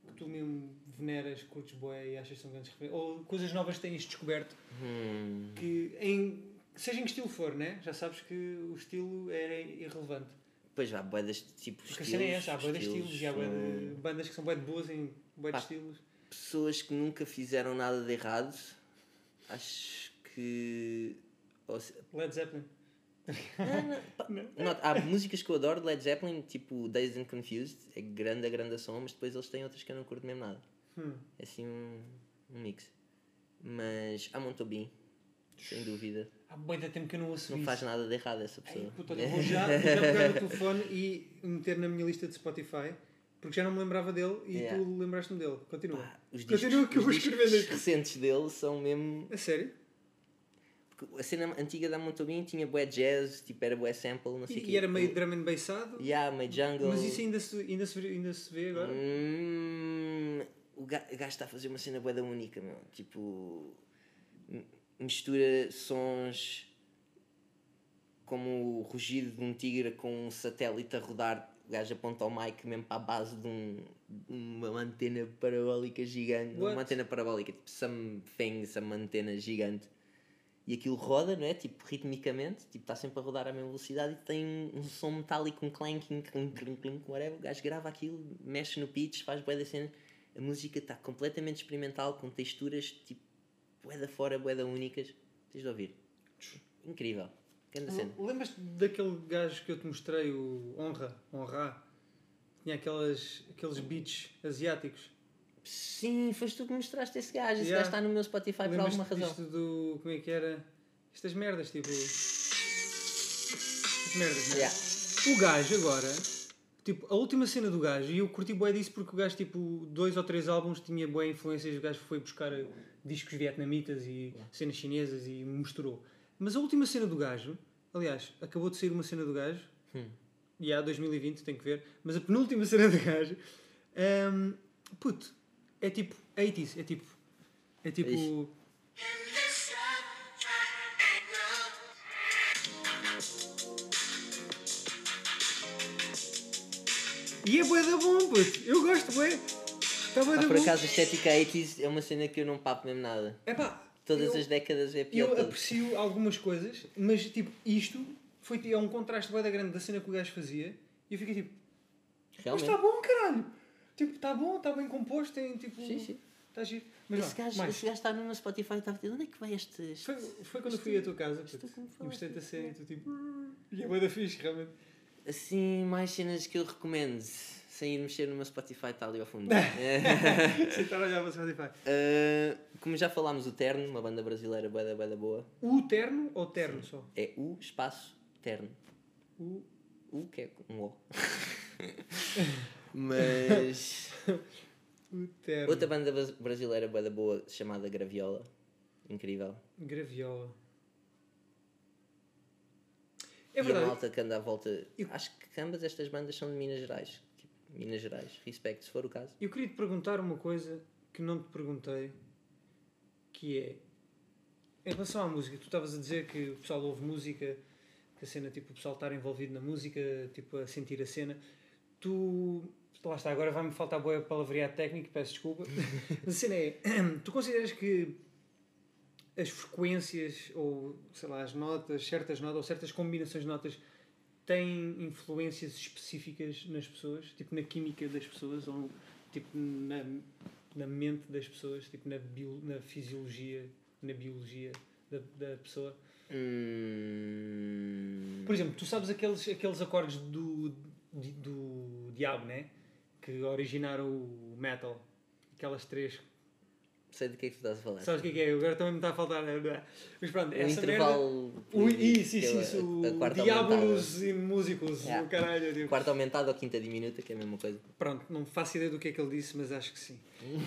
que tu mesmo veneras, curtes boé e achas que são grandes referências? Ou coisas novas que tens descoberto, Hum. que em, seja em que estilo for, né? Já sabes que o estilo é irrelevante. Pois vá, boedas tipo Porque a estilos, cena é essa, há de estilos, estilos e há de hum, bandas que são de boas em Pá. estilos. pessoas que nunca fizeram nada de errado Acho que. Led Zeppelin. Não, não, há músicas que eu adoro de Led Zeppelin, tipo Dazed and Confused, é grande a grande som, mas depois eles têm outras que eu não curto mesmo nada. Hum. É assim um, um mix. Mas há Montobin, sem dúvida. Há de tempo que eu não ouço Não isso. faz nada de errado essa Ai, pessoa. puta, olha, vou, já, vou já pegar o telefone e meter na minha lista de Spotify, porque já não me lembrava dele e Yeah. tu lembraste-me dele. Continua. Pá, os Continua discos, que eu vou escrever recentes dele são mesmo. A sério? A cena antiga da Montobin tinha bué jazz, tipo era bué sample, não sei o quê. e era meio drum and bassado? Yeah, meio jungle. Mas isso ainda se, ainda se, vê- ainda se vê agora? Hum, o ga- o gajo está a fazer uma cena bué da única, meu. Tipo, mistura sons como o rugido de um tigre com um satélite a rodar. O gajo aponta ao mic mesmo para a base de, um, uma antena parabólica gigante. What? uma antena parabólica, tipo something, uma antena gigante. E aquilo roda, não é? Tipo, ritmicamente, tipo, está sempre a rodar à mesma velocidade e tem um, som metálico, um clanking, clink, clink, clink, whatever. O gajo grava aquilo, mexe no pitch, faz bué da cena. A música está completamente experimental, com texturas, tipo, bué da fora, bué da únicas. Tens de ouvir. Incrível. Grande cena. Lembras-te daquele gajo que eu te mostrei, o Honra, Honra? Tinha aquelas, aqueles beats asiáticos. Sim, foste tu que mostraste esse gajo. Esse Yeah. gajo está no meu Spotify por alguma razão. disto do. Como é que era? Estas merdas, tipo. Estas merdas, não é? Yeah. O gajo agora. Tipo, a última cena do gajo, e eu curti bué disso porque o gajo, tipo, dois ou três álbuns tinha boa influências. O gajo foi buscar eh, discos vietnamitas e cenas chinesas e misturou. Mas a última cena do gajo, aliás, acabou de sair uma cena do gajo, Hum. e há 2020, tem que ver, mas a penúltima cena do gajo, hum, puto, é tipo 80s, é tipo. É tipo. Ixi. E é bué da bom, puto. Eu gosto, bué. Está bué Ah, da por bom. acaso, a estética 80s é uma cena que eu não papo mesmo nada. Epá, Todas eu, as décadas é pior. Eu aprecio algumas coisas, mas tipo, isto foi, é um contraste bué da grande da cena que o gajo fazia. E eu fiquei tipo, mas Realmente. está bom, caralho. Tipo, está bom, está bem composto, tem tipo. Sim, sim. Está giro. Mas Esse vá, gajo, mais. esse gajo está no meu Spotify e estava a onde é que vai este. Foi, foi quando eu fui à tua casa, puto. E mostrei-te a cena e tu tipo. E é bué da fixe, realmente. Assim, mais cenas que eu recomendo. Sem ir mexer no meu Spotify, está ali ao fundo. Sem estar a olhar para o Spotify. Uh, como já falámos, o Terno, uma banda brasileira bué da boa. O terno ou terno só? É o espaço Terno. O. O que é um O. Mas. Outra banda brasileira bué da boa chamada Graviola. Incrível. Graviola. É e a verdade. malta que anda à volta. Eu- Acho que ambas estas bandas são de Minas Gerais. Tipo, Minas Gerais. Respeito, se for o caso. Eu queria te perguntar uma coisa que não te perguntei, que é em relação à música, tu estavas a dizer que o pessoal ouve música, que a cena, tipo, o pessoal estar envolvido na música, tipo, a sentir a cena. Tu, lá está, agora vai-me faltar boa palavreado técnico, peço desculpa. Mas a cena é, tu consideras que as frequências, ou sei lá, as notas, certas notas, ou certas combinações de notas, têm influências específicas nas pessoas, tipo na química das pessoas, ou tipo na, na mente das pessoas, tipo na, bio, na fisiologia, na biologia da, da pessoa. Hum... Por exemplo, tu sabes aqueles, aqueles acordes do, di- do diabo, né? Que originaram o metal. Aquelas três. Sei do que é que tu estás a falar. Sabes o que é que é? Agora também me está a faltar. Mas pronto, o essa merda. intervalo. O, isso, é isso, a- isso. a quarta Diabolos e músicos. Yeah. O caralho. tipo. Quarta aumentada ou quinta diminuta, que é a mesma coisa. Pronto, não faço ideia do que é que ele disse, mas acho que sim.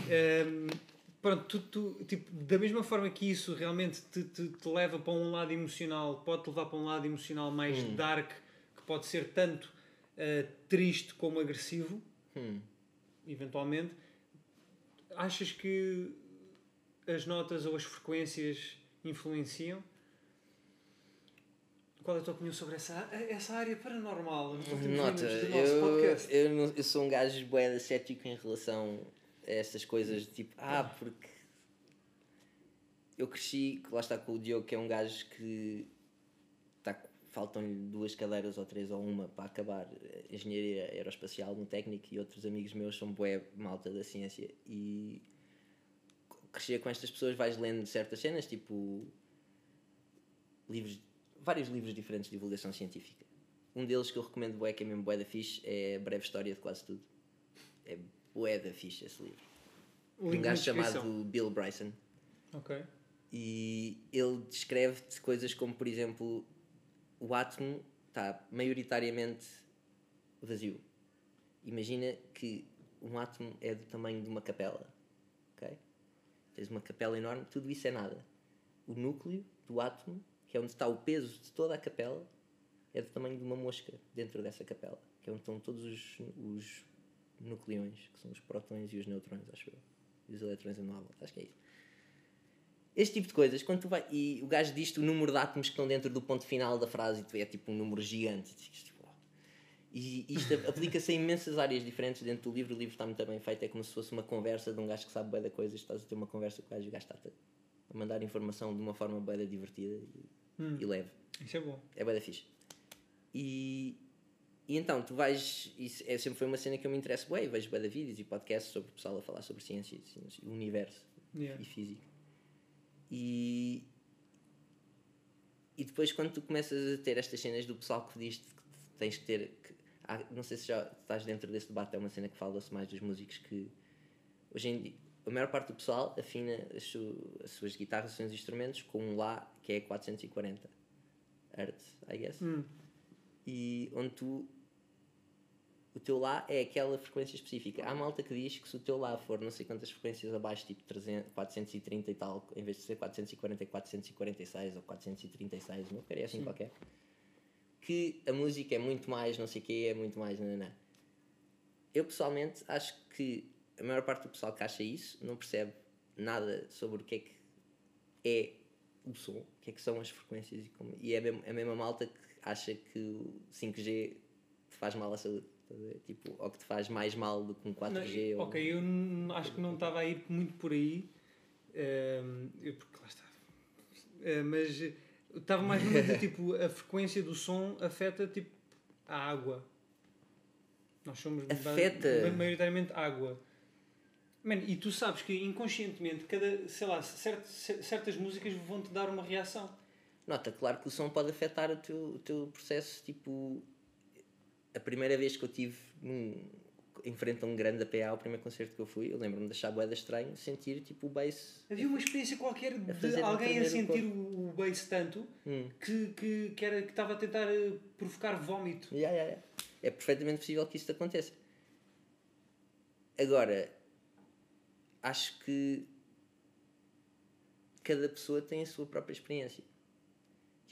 Ehm, pronto, tu, tu, tipo, da mesma forma que isso realmente te, te, te leva para um lado emocional, pode-te levar para um lado emocional mais Hum. dark, que pode ser tanto eh, triste como agressivo, Hum. eventualmente. Achas que as notas ou as frequências influenciam? Qual é a tua opinião sobre essa, essa área paranormal Nota, eu, eu, não- eu sou um gajo bué cético em relação a estas coisas de tipo, ah, porque eu cresci, lá está com o Diogo, que é um gajo que faltam-lhe duas cadeiras ou três ou uma para acabar engenharia aeroespacial no técnico e outros amigos meus são bué malta da ciência e crescer com estas pessoas, vais lendo certas cenas, tipo livros, vários livros diferentes de divulgação científica. Um deles que eu recomendo bué, que é mesmo bué da fixe, é a Breve História de Quase Tudo. É bué da fixe esse livro. Um gajo chamado. Bill Bryson. Ok. E ele descreve-te coisas como, por exemplo, o átomo está maioritariamente vazio. Imagina que um átomo é do tamanho de uma capela. ok? Tens uma capela enorme, tudo isso é nada. O núcleo do átomo, que é onde está o peso de toda a capela, é do tamanho de uma mosca dentro dessa capela. Que é onde estão todos os, os nucleões, que são os prótons e os neutrões, acho eu. E os eletrões andam à. Acho que é isso. Este tipo de coisas, quando tu vai. E o gajo diz-te o número de átomos que estão dentro do ponto final da frase e tu é tipo um número gigante. E tipo, isto aplica-se a imensas áreas diferentes dentro do livro. O livro está muito bem feito. É como se fosse uma conversa de um gajo que sabe bem da coisa. Estás a ter uma conversa com o gajo e o gajo está-te a mandar informação de uma forma bem divertida e, Hum. e leve. Isso é bom. É bem da fixe. E, e então, tu vais. Isso é, sempre foi uma cena que eu me interesso bem. Vejo bem vídeos e podcasts sobre o pessoal a falar sobre ciência e o universo Yeah. e física. E, e depois, quando tu começas a ter estas cenas do pessoal que diz que tens que ter. Que, há- não sei se já estás dentro desse debate, é uma cena que fala-se mais dos músicos que hoje em dia. A maior parte do pessoal afina as, su- as suas guitarras, os seus instrumentos com um Lá que é 440 Hz, I guess Hum. e onde tu o teu lá é aquela frequência específica. Há malta que diz que se o teu lá for não sei quantas frequências abaixo, tipo 300, 430 e tal, em vez de ser 440 e 446 ou 436, não queria assim qualquer, que a música é muito mais não sei o quê, é muito mais nananã. Eu pessoalmente acho que a maior parte do pessoal que acha isso não percebe nada sobre o que é que é o som, o que é que são as frequências e, como, e é a mesma malta que acha que o 5G te faz mal à saúde. Tipo, ou que te faz mais mal do que um 4G. Não, ou... Ok, eu acho que não estava a ir muito por aí. ehm, eu- porque lá está. Eh, mas eh, eu estava mais de tipo a frequência do som afeta tipo a água. Nós somos Afeta? ma- maioritariamente água. Man, e tu sabes que inconscientemente cada, sei lá, cert- certas músicas vão-te dar uma reação. Nota, claro que o som pode afetar o teu, o teu processo. Tipo, a primeira vez que eu tive num, em frente a um grande APA, o primeiro concerto que eu fui, eu lembro-me de achar boeda estranho sentir tipo o bass. Havia uma experiência qualquer de alguém a sentir o, o bass tanto Hum. que, que, que, era, que estava a tentar eh, provocar vómito. Ya, ya, ya. É perfeitamente possível que isso te aconteça. Agora, acho que cada pessoa tem a sua própria experiência.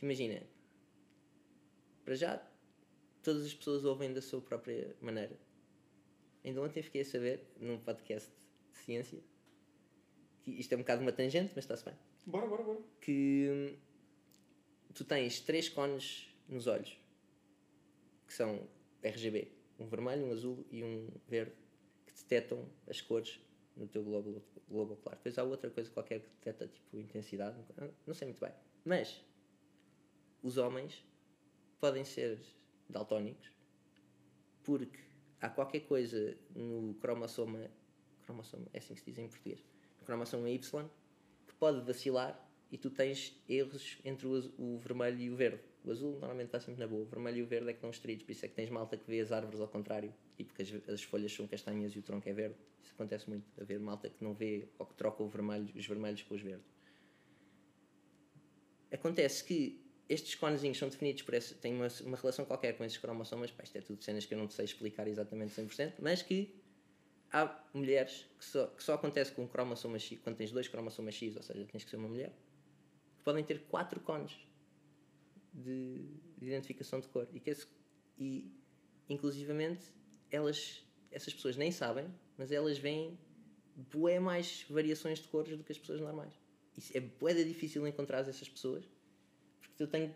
Imagina, para já, todas as pessoas ouvem da sua própria maneira. Ainda ontem fiquei a saber, num podcast de ciência, que isto é um bocado uma tangente, mas está-se bem Bora, bora, bora. que hum, tu tens três cones nos olhos que são RGB, um vermelho, um azul e um verde que detectam as cores no teu globo, globo ocular. Depois há outra coisa qualquer que detecta tipo intensidade, não- não sei muito bem. Mas os homens podem ser daltónicos porque há qualquer coisa no cromossoma, cromossoma é assim que se diz em português, no cromossoma Y que pode vacilar e tu tens erros entre o, o vermelho e o verde. O azul normalmente está sempre na boa, o vermelho e o verde é que estão estritos, por isso é que tens malta que vê as árvores ao contrário, tipo que as, as folhas são castanhas e o tronco é verde. Isso acontece muito, haver malta que não vê ou que troca vermelho, os vermelhos com os verdes. Acontece que estes conezinhos são definidos por esse, têm uma, uma relação qualquer com esses cromossomas, pá, isto é tudo cenas que eu não sei explicar exatamente 100%, mas que há mulheres que só, que só acontece com um cromossoma X, quando tens dois cromossomas X, ou seja, tens que ser uma mulher, que podem ter quatro cones de, de identificação de cor. E, que esse, e inclusivamente, elas, essas pessoas nem sabem, mas elas veem bué mais variações de cores do que as pessoas normais. Isso é bué difícil encontrar essas pessoas, eu tenho...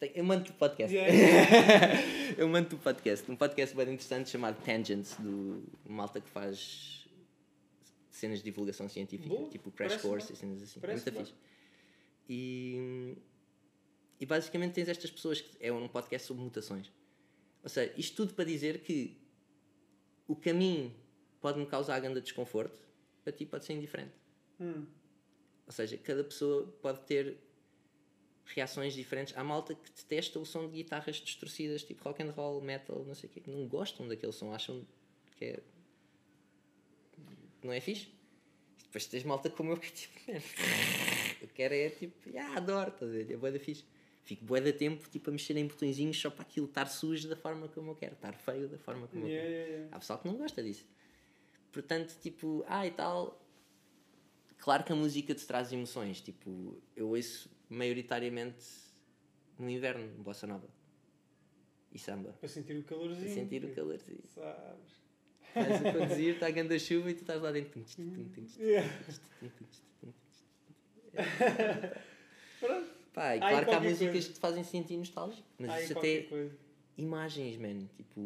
tenho eu mando-te o podcast. eu mando-te o podcast. Um podcast bem interessante chamado Tangents, do malta que faz cenas de divulgação científica, Boa, tipo Crash parece Course bem. e cenas assim. Parece é muito fixe. E, e basicamente tens estas pessoas que é um podcast sobre mutações. Ou seja, isto tudo para dizer que o caminho pode-me causar grande desconforto, para ti pode ser indiferente. Hum. Ou seja, cada pessoa pode ter reações diferentes. Há malta que detesta o som de guitarras distorcidas, tipo rock and roll, metal, não sei o quê, que não gostam daquele som, acham que é. não é fixe. Depois tens malta como eu que é tipo, "Man, eu quero é tipo, ah, adoro, estás a ver? É bué da fixe. Fico bué da tempo tipo, a mexer em botõezinhos só para aquilo estar sujo da forma como eu quero, estar feio da forma como eu Yeah, quero. yeah, yeah. Há pessoal que não gosta disso. Portanto, tipo, ah e tal. Claro que a música te traz emoções. Tipo, eu ouço maioritariamente no inverno, bossa nova. E samba. Para sentir o calorzinho. Para sentir o calorzinho. Sabes? Estás a conduzir, está a grande chuva e tu estás lá dentro. Pronto. Pá, e claro que há músicas coisa. que te fazem sentir nostálgico. Mas isso até coisa. imagens, man. Tipo,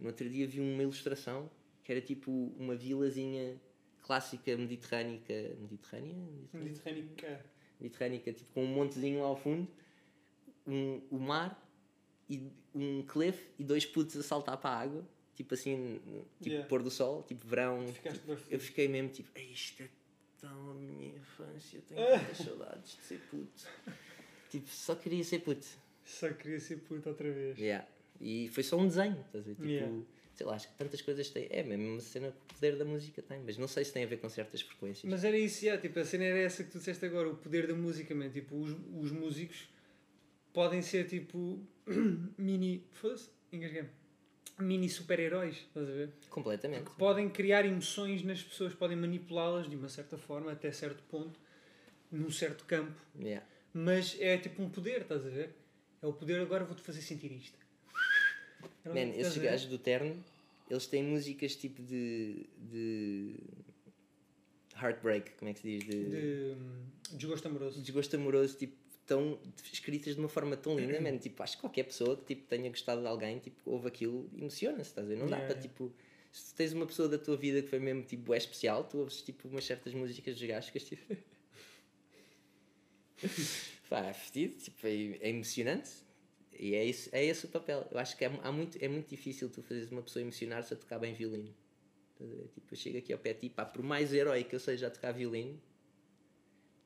no outro dia vi uma ilustração que era tipo uma vilazinha clássica mediterrânica. Mediterrânea? Mediterrânea? Mediterrâneo. Mediterrânica, tipo com um montezinho lá ao fundo, um, o mar e um cliff e dois putos a saltar para a água, tipo assim, tipo Yeah. pôr do sol, tipo verão. Bem Eu fiquei mesmo tipo, "Ei, isto é tão a minha infância, tenho tantas saudades de ser puto. Tipo, só queria ser puto. Só queria ser puto outra vez. Yeah. E foi só um desenho, estás a ver? Tipo, Yeah. Sei lá, acho que tantas coisas têm. É mesmo uma cena que o poder da música tem, mas não sei se tem a ver com certas frequências. Mas era isso, yeah, tipo, a cena era essa que tu disseste agora, o poder da música, man. Tipo, os, os músicos podem ser tipo mini. Foda-se, Mini super-heróis, estás a ver? Completamente. Que podem criar emoções nas pessoas, podem manipulá-las de uma certa forma, até certo ponto, num certo campo. Yeah. Mas é tipo um poder, estás a ver? É o poder, agora vou-te fazer sentir isto. Man, esses gajos do terno, eles têm músicas tipo de. de. heartbreak, como é que se diz? De, De hum, desgosto amoroso. desgosto amoroso, tipo, tão escritas de uma forma tão linda, man. Tipo, acho que qualquer pessoa que tipo, tenha gostado de alguém, tipo, ouve aquilo, emociona-se, estás a ver? Não dá Yeah, para tipo. Se tu tens uma pessoa da tua vida que foi mesmo tipo é especial, tu ouves tipo umas certas músicas és, tipo. Pá, é fedido, tipo, é, é emocionante. E é, isso, é esse o papel. Eu acho que é, há muito, é muito difícil tu fazeres uma pessoa emocionar-se a tocar bem violino. Tipo, eu chego aqui ao pé de ti, pá, por mais herói que eu seja a tocar violino,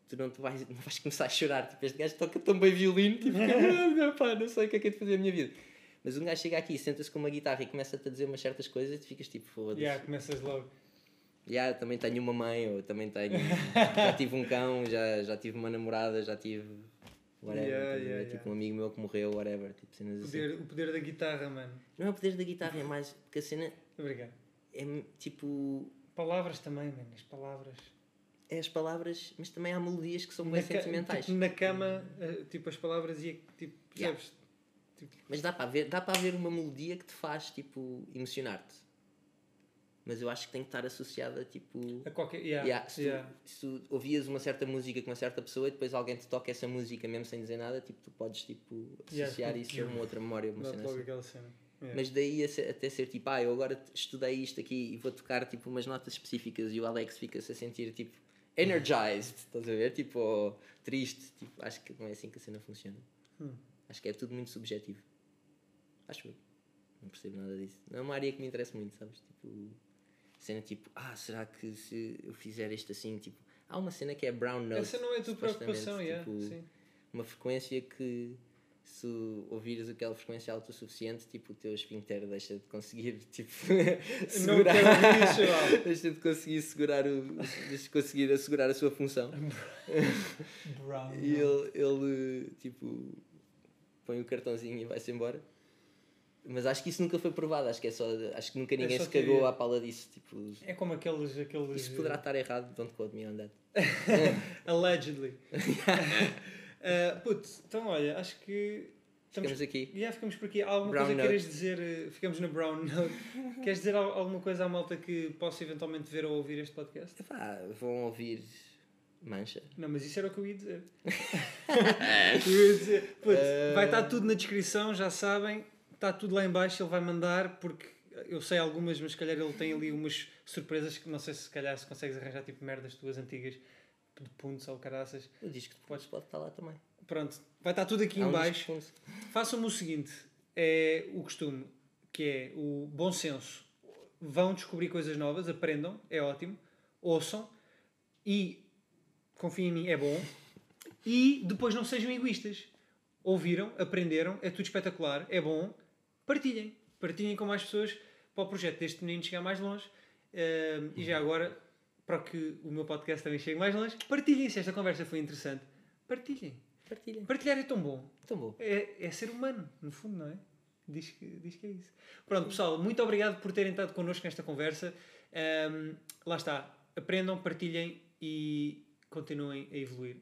tu não, te vais, não vais começar a chorar. Tipo, este gajo toca tão bem violino, tipo, que, ah, pá, não sei o que é que é de fazer a minha vida. Mas um gajo chega aqui, senta-se com uma guitarra e começa-te a dizer umas certas coisas e tu ficas tipo, foda-se. Yeah, começas logo. Yeah, também tenho uma mãe, ou também tenho. já tive um cão, já, já tive uma namorada, já tive. Whatever. Yeah, ver? yeah, tipo yeah. um amigo meu que morreu, whatever. Tipo cenas O assim. poder, o poder da guitarra, mano. Não é o poder da guitarra, é mais. Porque a cena Obrigado. é tipo. Palavras também, mano. As palavras. É as palavras, mas também há melodias que são bem sentimentais. Tipo, na cama, eh, tipo, as palavras e tipo, Yeah. percebes? Mas dá para haver, dá para haver uma melodia que te faz tipo emocionar-te. Mas eu acho que tem que estar associada tipo. A qualquer. Yeah, Yeah, se, tu, yeah. se tu ouvias uma certa música com uma certa pessoa e depois alguém te toca essa música mesmo sem dizer nada, tipo, tu podes tipo, associar isso a uma outra memória. Uma cena assim. aquela cena. Mas daí até ser tipo, ah, eu agora estudei isto aqui e vou tocar tipo umas notas específicas e o Alex fica-se a sentir tipo energized, estás a ver? Tipo, ou triste. Tipo, acho que não é assim que a cena funciona. Hum. Acho que é tudo muito subjetivo. Acho eu. Não percebo nada disso. Não é uma área que me interessa muito, sabes? Tipo, cena tipo, ah, será que se eu fizer isto assim, tipo, há uma cena que é brown note. Essa não é a tua preocupação, yeah, tipo, sim. uma frequência que se ouvires aquela frequência alta o suficiente, tipo, o teu esfíncter deixa de conseguir, tipo, Não segurar, chaval. deixa de conseguir segurar o, deixa de conseguir assegurar a sua função. Brown. E ele, ele, tipo, põe o cartãozinho e vai-se embora. Mas acho que isso nunca foi provado, acho que é só, acho que nunca ninguém só se cagou teoria. à pala disso, tipo, É como aqueles. aqueles isso poderá estar errado, don't quote me on that. Allegedly. uh, putz, então olha, acho que. Estamos, Ficamos aqui. Já ficamos por aqui. Há alguma Brown coisa que note. queres dizer? eh, Ficamos na Brown Note. Queres dizer al- alguma coisa à malta que possa eventualmente ver ou ouvir este podcast? Epá, vão ouvir Mancha. Não, mas isso era o que eu ia dizer. eu ia dizer, Eh. vai estar tudo na descrição, já sabem. Está tudo lá em baixo, ele vai mandar, porque eu sei algumas, mas se calhar ele tem ali umas surpresas que não sei se se calhar se consegues arranjar tipo merdas tuas antigas de puntos ou caraças. O disco de Podes pode estar lá também. Pronto, vai estar tudo aqui Há em um. Façam-me o seguinte: é o costume, que é o bom senso. Vão descobrir coisas novas, aprendam, é ótimo. ouçam e confiem em mim, é bom. E depois não sejam egoístas. Ouviram, aprenderam, é tudo espetacular, é bom. Partilhem. Partilhem com mais pessoas para o projeto deste menino chegar mais longe. E já agora, para que o meu podcast também chegue mais longe, partilhem se esta conversa foi interessante. Partilhem. Partilhem. Partilhar é tão bom. Tão bom. É, é ser humano, no fundo, não é? Diz que, diz que é isso. Pronto, pessoal, muito obrigado por terem estado connosco nesta conversa. Um, lá está. Aprendam, partilhem e continuem a evoluir.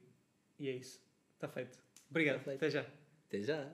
E é isso. Está feito. Obrigado. Feito. Até já. Até já.